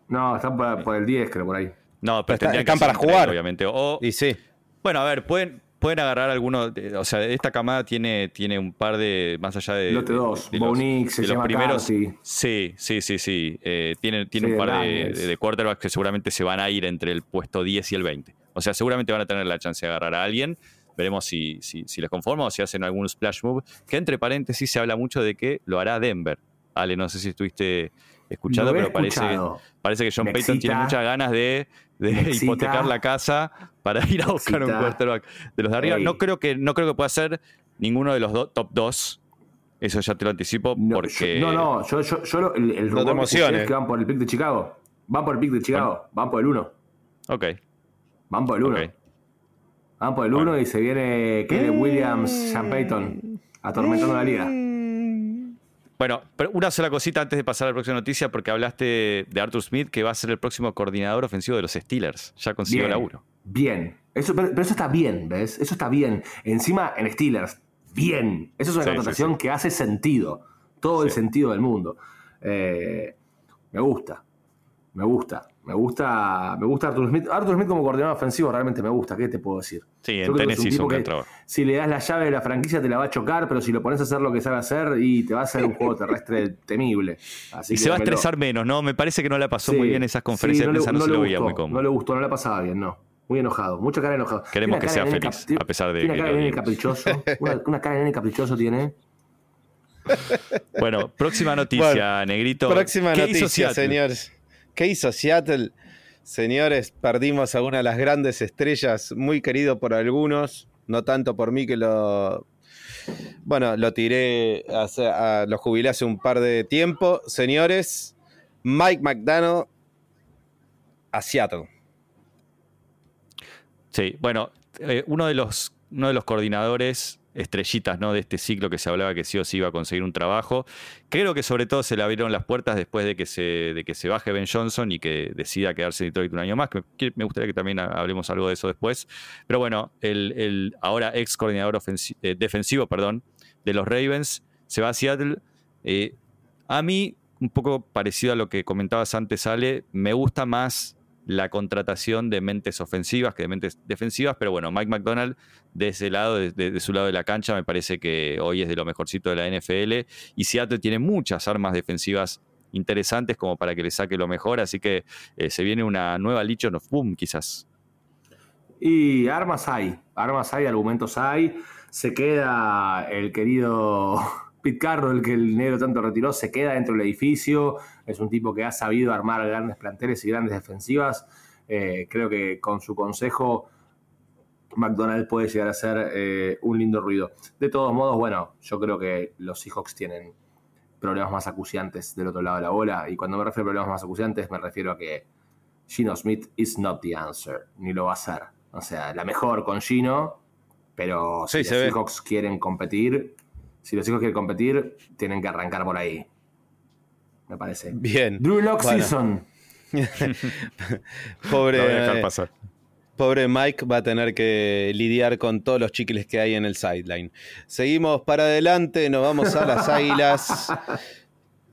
D: No, están por, por el 10, creo, por ahí.
C: No, pero
B: está-
C: tendrían que
B: están para jugar.
C: obviamente. O,
B: Y sí,
C: Bueno, a ver, pueden, pueden agarrar algunos. O sea, esta camada tiene, tiene un par de. Más allá de.
D: Lote
C: de-
D: dos,
C: de
D: Bo
C: los-
D: Nix,
C: de
D: se
C: los
D: llama
C: primeros.
D: Carty.
C: Sí, sí, sí, sí. Eh, tiene tiene
D: Sí,
C: un par de, de- de quarterbacks que seguramente se van a ir entre el puesto 10 y el 20. O sea, seguramente van a tener la chance de agarrar a alguien. Veremos si, si, si les conforma o si hacen algún splash move. Que entre paréntesis se habla mucho de que lo hará Denver. Ale, no sé si estuviste escuchando, pero parece,
D: escuchado.
C: parece que John
D: Me
C: Payton tiene muchas ganas de, de
D: Me excita.
C: hipotecar la casa para ir a buscar un quarterback de los de arriba.
D: Ey.
C: No creo que, no creo que pueda ser ninguno de los do- top 2. Eso ya te lo anticipo
D: No,
C: porque.
D: yo- no, no, yo, yo, yo lo- el, el
B: No te
D: que van por el pick de Chicago. Van por el pick de Chicago. Van por el 1.
C: Ok.
D: Van por el 1.
C: ok.
D: Van por el 1 y se viene Caleb Williams, Sean Payton, atormentando la liga.
C: Bueno, pero una sola cosita antes de pasar a la próxima noticia, porque hablaste de Arthur Smith, que va a ser el próximo coordinador ofensivo de los Steelers. Ya consiguió
D: Bien.
C: laburo.
D: Bien. Eso, pero, pero eso está bien, ¿ves? Eso está bien. Encima en Steelers. Bien. Eso es una
C: Sí, sí,
D: contratación que hace sentido. Todo el sentido del mundo. Eh, me gusta. Me gusta. Me gusta. Me gusta Arthur Smith. Arthur Smith como coordinador ofensivo realmente me gusta. ¿Qué te puedo decir?
C: Sí, en
D: que es un
C: Tennessee hizo
D: tipo
C: un gran
D: que
C: trabajo.
D: Si le das la llave de la franquicia te la va a chocar, pero si lo pones a hacer lo que sabe hacer y te va a hacer un juego terrestre temible. Así
C: Y
D: que
C: se va a estresar menos, ¿no? Me parece que no la pasó
D: Sí,
C: muy bien esas
D: sí,
C: conferencias de
D: le-
C: prensa, no, se
D: le
C: lo veía
D: gustó,
C: muy cómodo.
D: No le gustó, no le pasaba bien, no. Muy enojado, mucha cara de enojado.
C: Queremos que
D: una
C: sea feliz,
D: cap-
C: a pesar de
D: Tiene
C: que
D: cara de nene caprichoso. Una, una cara de nene caprichoso tiene.
C: Bueno, próxima noticia,
B: Bueno,
C: Negrito.
B: Próxima
C: ¿Qué hizo
B: noticia,
C: Seattle?
B: señores. ¿Qué hizo Seattle? Señores, perdimos a una de las grandes estrellas, muy querido por algunos, no tanto por mí que lo. Bueno, lo tiré, hace- a- lo jubilé hace un par de tiempo. Señores, Mike McDonald a Seattle.
C: Sí, bueno, eh, uno, de los, uno de los coordinadores estrellitas ¿no? de este ciclo que se hablaba que sí o sí iba a conseguir un trabajo. Creo que sobre todo se le abrieron las puertas después de que se, de que se baje Ben Johnson y que decida quedarse en Detroit un año más. me gustaría que también ha- hablemos algo de eso después. Pero bueno, el, el ahora ex coordinador eh, defensivo perdón, de los Ravens se va a Seattle. Eh, a mí, un poco parecido a lo que comentabas antes, Ale, me gusta más la contratación de mentes ofensivas que de mentes defensivas, pero bueno, Mike McDonald de ese lado, de, su lado de la cancha, me parece que hoy es de lo mejorcito de la NFL y Seattle tiene muchas armas defensivas interesantes como para que le saque lo mejor, así que eh, se viene una nueva Legion of Boom quizás.
D: Y armas hay, armas hay, argumentos hay. Se queda el querido Pete Carroll, que el negro tanto retiró, se queda dentro del edificio. Es un tipo que ha sabido armar grandes planteles y grandes defensivas. Eh, creo que con su consejo McDonald puede llegar a ser eh, un lindo ruido. De todos modos, bueno, yo creo que los Seahawks tienen problemas más acuciantes del otro lado de la bola. Y cuando me refiero a problemas más acuciantes, me refiero a que Gino Smith is not the answer, ni lo va a ser. O sea, la mejor con Gino, pero si
B: Sí,
D: los. Seahawks quieren competir, si los Seahawks quieren competir, tienen que arrancar por ahí. Me parece.
B: Bien.
D: Drew Lock
B: Bueno.
D: Season.
B: Pobre,
C: Lo voy a dejar pasar.
B: Pobre Mike va a tener que lidiar con todos los chicles que hay en el sideline. Seguimos para adelante, nos vamos a las águilas.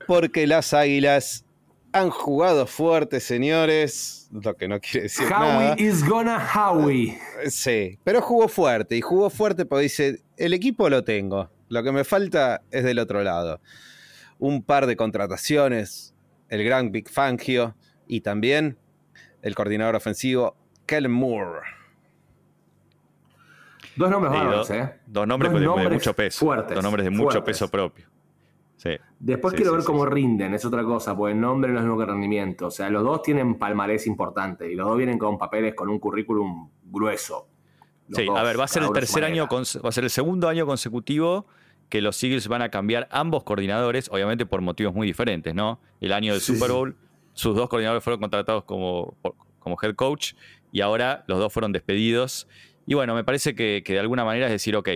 B: Porque las águilas han jugado fuerte, señores. Lo que no quiere decir nada.
D: Howie is gonna Howie.
B: Sí, pero jugó fuerte. Y jugó fuerte porque dice: el equipo lo tengo. Lo que me falta es del otro lado. Un par de contrataciones. El gran Big Fangio. Y también el coordinador ofensivo, Kellen Moore.
D: Dos nombres
C: Sí,
D: bárbaros,
C: do-
D: ¿eh?
C: Dos nombres
D: Dos
C: de, mucho peso.
D: fuertes,
C: dos nombres de mucho
D: fuertes.
C: peso propio. Sí.
D: Después
C: Sí,
D: quiero
C: sí,
D: ver
C: sí,
D: cómo
C: sí.
D: rinden, es otra cosa, porque el nombre no es lo mismo que rendimiento. O sea, los dos tienen palmarés importante y los dos vienen con papeles con un currículum grueso. Los
C: Sí,
D: dos,
C: a ver, va a ser el tercer año, va a ser el segundo año consecutivo que los Eagles van a cambiar ambos coordinadores, obviamente por motivos muy diferentes, ¿no? El año del
D: Sí,
C: Super. Bowl, sus dos coordinadores fueron contratados como, como head coach y ahora los dos fueron despedidos. Y bueno, me parece que, que de alguna manera es decir, ok,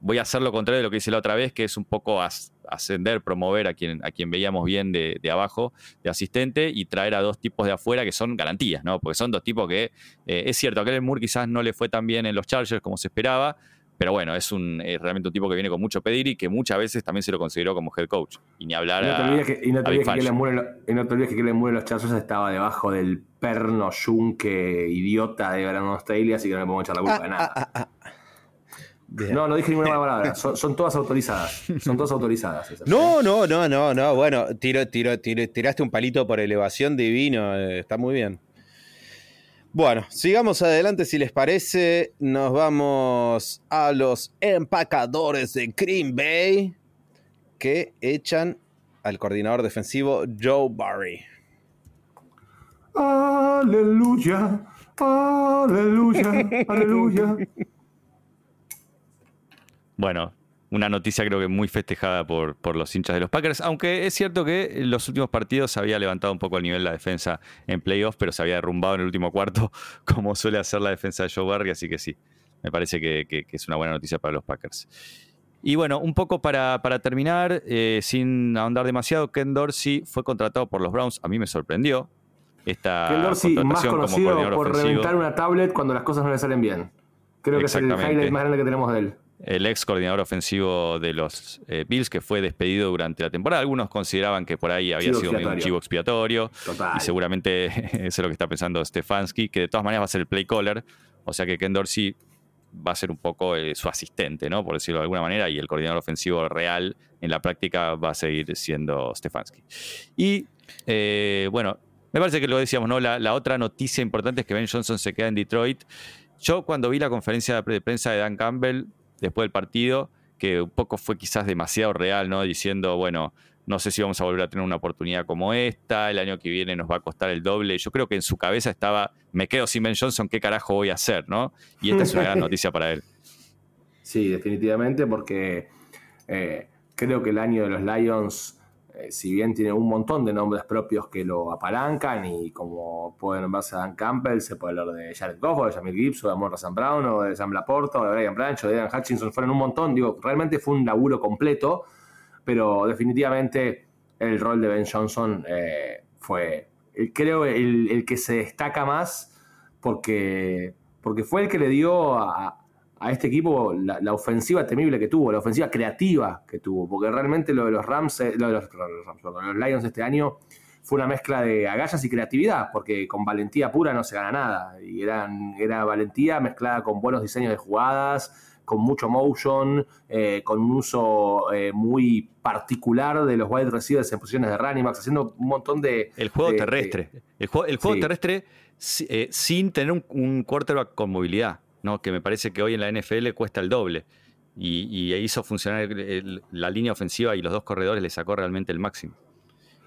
C: voy a hacer lo contrario de lo que hice la otra vez, que es un poco as- ascender, promover a quien, a quien veíamos bien de, de abajo, de asistente, y traer a dos tipos de afuera que son garantías, ¿no? Porque son dos tipos que, eh, es cierto, a Kellen Moore quizás no le fue tan bien en los Chargers como se esperaba, pero bueno, es un es realmente un tipo que viene con mucho pedir y que muchas veces también se lo consideró como head coach. Y ni hablar
D: Y no te
C: a,
D: olvides que, y no te olvides que no que Kellen Moore en los Chargers estaba debajo del perno yunque idiota de Brandon Staley, así que no le podemos echar la culpa de nada.
B: Ah, Bien.
D: No, no dije ninguna mala palabra. Son, son todas autorizadas. Son todas autorizadas. esas.
B: No, no, no, no, no. Bueno, tiro, tiro, tiro- tiraste un palito por elevación divino. eh, está muy bien. Bueno, sigamos adelante si les parece. Nos vamos a los empacadores de Green Bay que echan al coordinador defensivo Joe Barry.
D: Aleluya, aleluya, aleluya.
C: Bueno, una noticia creo que muy festejada por, por los hinchas de los Packers, aunque es cierto que en los últimos partidos se había levantado un poco el nivel de la defensa en playoffs, pero se había derrumbado en el último cuarto, como suele hacer la defensa de Joe Barry, así que sí, me parece que, que- que es una buena noticia para los Packers. Y bueno, un poco para, para terminar, eh, sin ahondar demasiado, Ken Dorsey fue contratado por los Browns, a mí me sorprendió esta
D: Ken Dorsey, más
C: como
D: conocido
C: coordinador
D: por
C: ofensivo.
D: reventar una tablet cuando las cosas no le salen bien. Creo que es el highlight más grande que tenemos de él.
C: El ex coordinador ofensivo de los eh, Bills, que fue despedido durante la temporada. Algunos consideraban que por ahí había
D: Chivo
C: sido un chivo expiatorio.
D: Total.
C: Y seguramente eso es lo que está pensando Stefanski, que de todas maneras va a ser el play caller. O sea que Ken Dorsey va a ser un poco eh, su asistente, ¿no? Por decirlo de alguna manera. Y el coordinador ofensivo real en la práctica va a seguir siendo Stefanski. Y eh, bueno, me parece que lo decíamos, ¿no? La, la otra noticia importante es que Ben Johnson se queda en Detroit. Yo cuando vi la conferencia de prensa de Dan Campbell después del partido, que un poco fue quizás demasiado real, ¿no? Diciendo, bueno, no sé si vamos a volver a tener una oportunidad como esta, el año que viene nos va a costar el doble. Yo creo que en su cabeza estaba, me quedo sin Ben Johnson, ¿qué carajo voy a hacer, no? Y esta es una gran noticia para él.
D: Sí, definitivamente, porque eh, creo que el año de los Lions, eh, si bien tiene un montón de nombres propios que lo apalancan, y como puede nombrarse Dan Campbell, se puede hablar de Jared Goff, o de Jamil Gibbs, o de Amon Sam Brown, o de Sam Laporta, o de Brian Branch, o de Dan Hutchinson, fueron un montón. Digo, realmente fue un laburo completo, pero definitivamente el rol de Ben Johnson eh, fue, el- creo, el, el que se destaca más porque, porque fue el que le dio a, a este equipo la, la ofensiva temible que tuvo, la ofensiva creativa que tuvo, porque realmente lo de los Rams, eh, lo de los, los Rams, lo de los Lions este año fue una mezcla de agallas y creatividad, porque con valentía pura no se gana nada, y eran, era valentía mezclada con buenos diseños de jugadas, con mucho motion, eh, con un uso eh, muy particular de los wide receivers en posiciones de running backs, haciendo un montón de...
C: El juego
D: de-
C: terrestre. El juego, el juego
D: Sí.
C: terrestre si- eh, sin tener un, un quarterback con movilidad, ¿no? que me parece que hoy en la NFL cuesta el doble. Y, y hizo funcionar el- el- la línea ofensiva y los dos corredores le sacó realmente el máximo.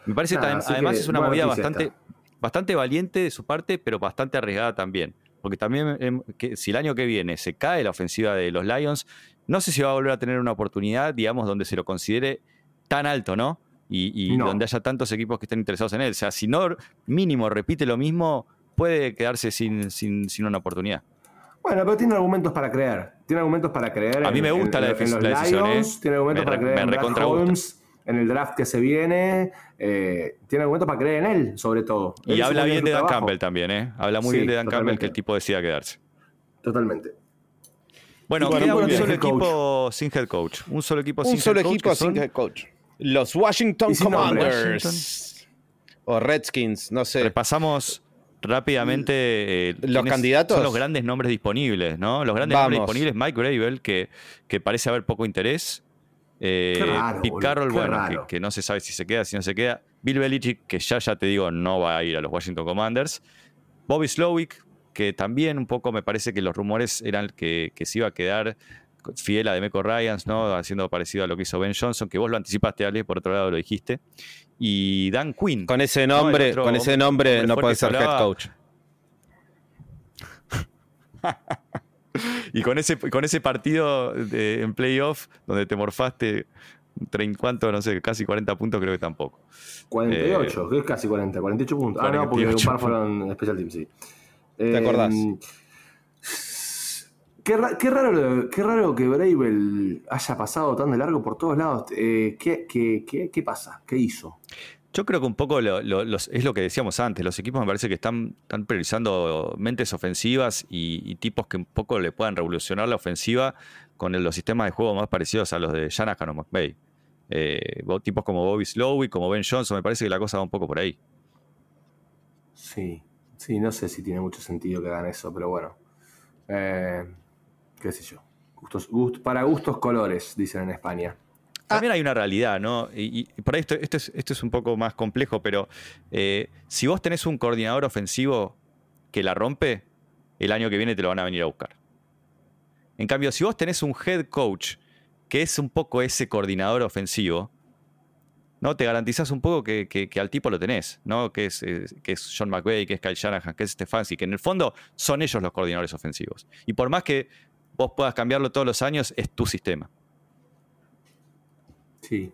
C: Me parece
D: así
C: además
D: que
C: es una movida bastante,
D: esta.
C: bastante valiente de su parte, pero bastante arriesgada también. Porque también em, que si el año que viene se cae la ofensiva de los Lions, no sé si va a volver a tener una oportunidad, digamos, donde se lo considere tan alto, ¿no? Y, y
D: No.
C: donde haya tantos equipos que estén interesados en él. O sea, si no mínimo repite lo mismo, puede quedarse sin, sin, sin una oportunidad.
D: Bueno, pero tiene argumentos para creer. Tiene argumentos para creer.
C: A mí me
D: en-
C: gusta
D: en-
C: la
D: en los
C: decisión,
D: Lions,
C: ¿eh?
D: Tiene argumentos
C: Me
D: para
C: re-
D: creer
C: me
D: en. Holmes, en el draft que se viene. eh, tiene argumentos para creer en él, sobre todo.
C: Y habla bien de Dan
D: trabajo.
C: Campbell también, ¿eh? Habla muy
D: Sí,
C: bien de Dan Campbell que el tipo decida quedarse.
D: Totalmente.
C: Bueno,
B: bueno,
C: queda un solo
D: head coach.
C: equipo sin head coach. Un solo equipo
B: Un
C: sin
B: solo
C: head coach.
B: equipo
C: que son-
B: sin head coach. Los Washington. Commanders. O Redskins, no sé.
C: Repasamos rápidamente eh,
B: ¿Los candidatos?
C: Son los grandes nombres disponibles, ¿no? Los grandes nombres disponibles, Mike Gravel, que, que parece haber poco interés. Eh,
D: raro,
C: Pete Carroll, bueno, que no se sabe si se queda, si no se queda. Bill Belichick, que ya ya te digo, no va a ir a los Washington Commanders. Bobby Slowick, que también un poco me parece que los rumores eran que, que se iba a quedar fiel a Demeco Ryans, ¿no? Haciendo parecido a lo que hizo Ben Johnson, que vos lo anticipaste, Ale, por otro lado lo dijiste. Y Dan Quinn.
B: Con ese nombre,
C: otro
B: con ese
C: hombre
B: nombre no puede ser head coach.
C: Y con ese, con ese partido de- en playoff, donde te morfaste, ¿cuánto? No sé, casi 40 puntos, creo que tampoco.
D: 48, que es casi 40, 48 puntos. Ah, no, porque un
C: 48
D: par fueron Special Teams, sí.
B: ¿Te acordás?
D: Qué, ra- qué raro, qué raro que Bravel haya pasado tan de largo por todos lados. Eh, ¿qué, qué, qué, qué pasa? ¿Qué hizo?
C: Yo creo que un poco lo- lo- los- es lo que decíamos antes. Los equipos me parece que están, están priorizando mentes ofensivas y, y tipos que un poco le puedan revolucionar la ofensiva con el- los sistemas de juego más parecidos a los de Shanahan o McVay. Eh, tipos como Bobby Slowy, como Ben Johnson, me parece que la cosa va un poco por ahí.
D: Sí, sí, no sé si tiene mucho sentido que hagan eso, pero bueno. Eh, qué sé yo. Para gustos colores, dicen en España.
C: También hay una realidad, ¿no? Y, y por ahí esto, esto es, esto es un poco más complejo, pero eh, si vos tenés un coordinador ofensivo que la rompe, el año que viene te lo van a venir a buscar. En cambio, si vos tenés un head coach que es un poco ese coordinador ofensivo, ¿no? Te garantizás un poco que, que- al tipo lo tenés, ¿no? Que es, eh, John McVay, que es Kyle Shanahan, que es Stefanski, que en el fondo son ellos los coordinadores ofensivos. Y por más que vos puedas cambiarlo todos los años, es tu sistema.
D: Sí,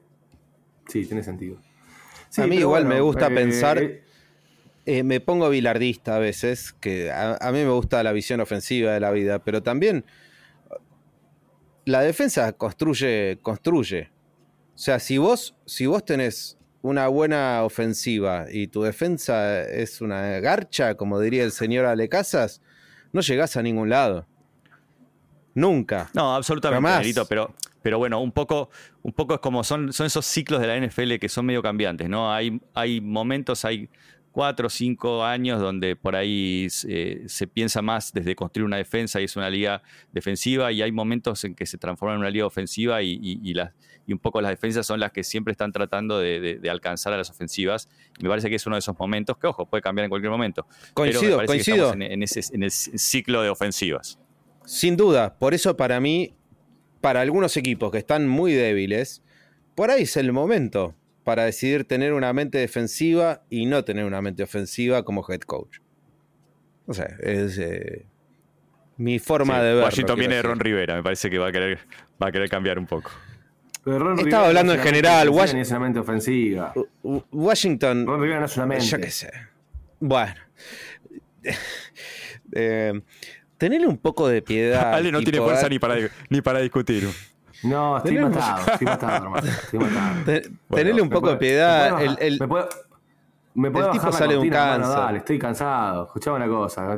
D: sí, tiene sentido.
B: A mí igual me gusta pensar-
D: eh,
B: Eh, me pongo bilardista a veces, que a, a mí me gusta la visión ofensiva de la vida, pero también la defensa construye, construye. O sea, si vos, si vos tenés una buena ofensiva y tu defensa es una garcha, como diría el señor Ale Casas, no llegás a ningún lado. Nunca.
C: No, absolutamente, pero, pero bueno, un poco, un poco es como son, son esos ciclos de la NFL que son medio cambiantes, ¿no? Hay, hay momentos, hay cuatro o cinco años donde por ahí eh, se piensa más desde construir una defensa y es una liga defensiva, y hay momentos en que se transforma en una liga ofensiva y, y- y las, y un poco las defensas son las que siempre están tratando de, de- de alcanzar a las ofensivas. Y me parece que es uno de esos momentos que, ojo, puede cambiar en cualquier momento. pero me
B: Coincido,
C: parece que
B: coincido.
C: estamos en, en ese, en el ciclo de ofensivas.
B: Sin duda, por eso para mí, para algunos equipos que están muy débiles, por ahí es el momento para decidir tener una mente defensiva y no tener una mente ofensiva como head coach. O sea, es eh, mi forma
C: Sí,
B: de ver.
C: Washington viene de Ron Rivera, me parece que va a querer, va a querer cambiar un poco.
D: pero Ron
B: Estaba
D: Rivera
B: hablando
D: no
B: en general,
D: mente defensiva
B: Wash-
D: ni es una mente ofensiva.
B: Washington,
D: Ron Rivera no es una mente.
B: yo qué sé. Bueno. Eh, tenerle un poco de piedad.
C: Ale no tiene fuerza ni para, ni para discutir.
D: No, estoy matado, estoy matado, hermano. Estoy matado.
B: te- tenerle un poco
D: puede-
B: de piedad.
D: me puede
B: el-
D: bajar-
B: el-
D: me puede, me puede
B: el
D: bajar
B: tipo sale de un cáncer.
D: dale, estoy cansado. Escuchame una cosa.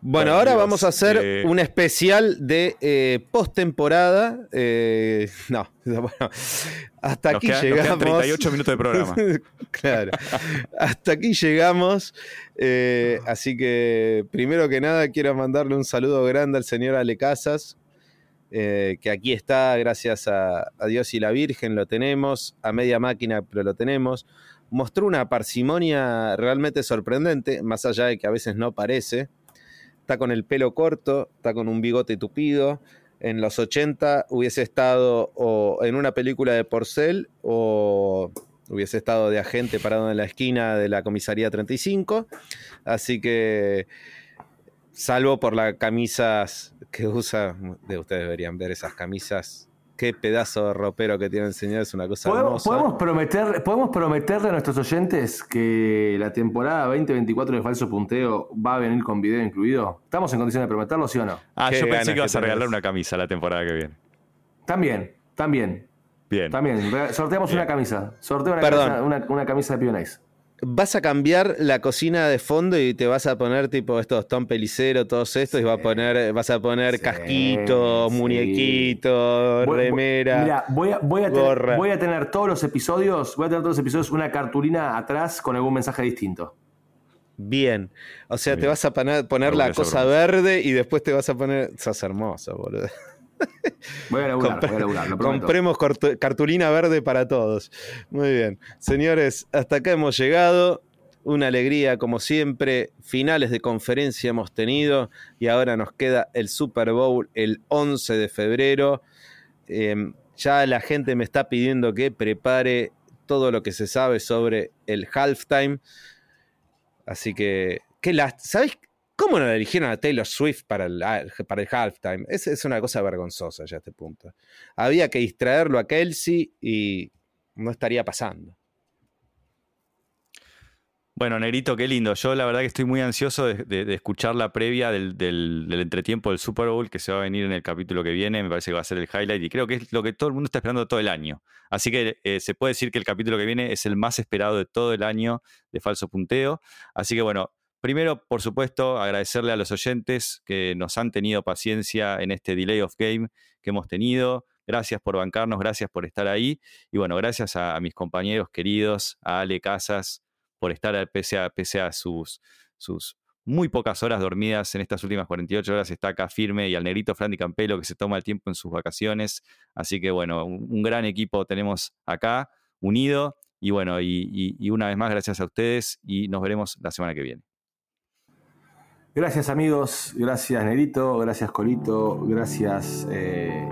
B: Bueno, ahora
C: Dios,
B: vamos a hacer
C: eh,
B: un especial de eh, postemporada. Eh, no, bueno, hasta
C: Nos
B: aquí
C: nos quedan
B: llegamos.
C: 38 minutos de programa.
B: claro, hasta aquí llegamos. Eh, así que, primero que nada, quiero mandarle un saludo grande al señor Ale Casas, eh, que aquí está, gracias a, a Dios y la Virgen, lo tenemos, a media máquina, pero lo tenemos. Mostró una parsimonia realmente sorprendente, más allá de que a veces no parece está con el pelo corto, está con un bigote tupido. En los 80 hubiese estado o en una película de Porcel o hubiese estado de agente parado en la esquina de la comisaría 35. Así que, salvo por las camisas que usa, de ustedes deberían ver esas camisas. Qué pedazo de ropero que tiene el señor, es una cosa
D: ¿Podemos,
B: hermosa.
D: podemos prometer, ¿Podemos prometerle a nuestros oyentes que la temporada 2024 de Falso Punteo va a venir con video incluido? ¿Estamos en condiciones de prometerlo, sí o no?
C: Ah, yo pensé que ibas a regalar una camisa la temporada que viene.
D: También, también,
C: Bien.
D: también. Sorteamos
C: Bien.
D: una camisa. Sorteo una,
B: Perdón.
D: camisa, una, una camisa de Pionex.
B: Vas a cambiar la cocina de fondo y te vas a poner tipo estos Tom Pelicero, todos estos, y vas a poner, vas a poner
D: Sí,
B: casquito,
D: sí.
B: muñequito,
D: Voy-
B: remera.
D: Mira, voy a, voy, a tener, voy a tener todos los episodios, voy a tener todos los episodios una cartulina atrás con algún mensaje distinto.
B: Bien. O sea, te vas a poner, poner la cosa verde y después te vas a poner. Sos hermoso, boludo.
D: Voy a laburar,
B: Compre-
D: voy a laburar, lo.
B: Compremos cartulina verde para todos. Muy bien. Señores, hasta acá hemos llegado. una alegría como siempre. Finales de conferencia hemos tenido y ahora nos queda el Super Bowl el 11 de febrero. Em, ya la gente me está pidiendo que prepare todo lo que se sabe sobre el halftime. Así que, ¿qué ¿sabéis cómo no eligieron a Taylor Swift para el, para el halftime? Es, es una cosa vergonzosa ya a este punto. Había que distraerlo a Kelsey y no estaría pasando.
C: Bueno, Negrito, qué lindo. Yo la verdad que estoy muy ansioso de, escuchar la previa del, entretiempo del Super Bowl que se va a venir en el capítulo que viene. Me parece que va a ser el highlight y creo que es lo que todo el mundo está esperando todo el año. Así que eh, se puede decir que el capítulo que viene es el más esperado de todo el año de Falso Punteo. Así que bueno, primero, por supuesto, agradecerle a los oyentes que nos han tenido paciencia en este delay of game que hemos tenido. Gracias por bancarnos, gracias por estar ahí. Y bueno, gracias a mis compañeros queridos, a Ale Casas por estar pese a, pese a sus, muy pocas horas dormidas en estas últimas 48 horas, está acá firme y al negrito Frandy Campelo que se toma el tiempo en sus vacaciones. Así que bueno, un, gran equipo tenemos acá, unido. Y bueno, y, una vez más, gracias a ustedes y nos veremos la semana que viene.
D: Gracias amigos, gracias Negrito, gracias Colito, gracias eh,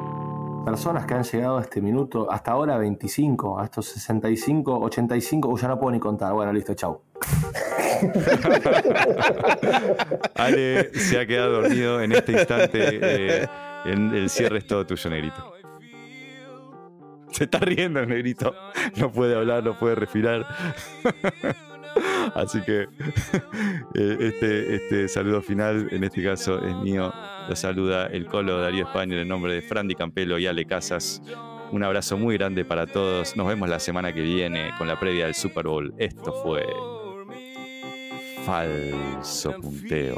D: personas que han llegado a este minuto, hasta ahora 25, a estos 65, 85, o ya no puedo ni contar. Bueno, listo, chau.
C: Ale se ha quedado dormido en este instante. Eh, en el cierre es todo tuyo, negrito. Se está riendo el negrito. No puede hablar, no puede respirar. Así que eh, este, este saludo final, en este caso, es mío. Lo saluda el colo Darío España en nombre de Frandy Campelo y Ale Casas. Un abrazo muy grande para todos. Nos vemos la semana que viene con la previa del Super Bowl. Esto fue Falso Punteo.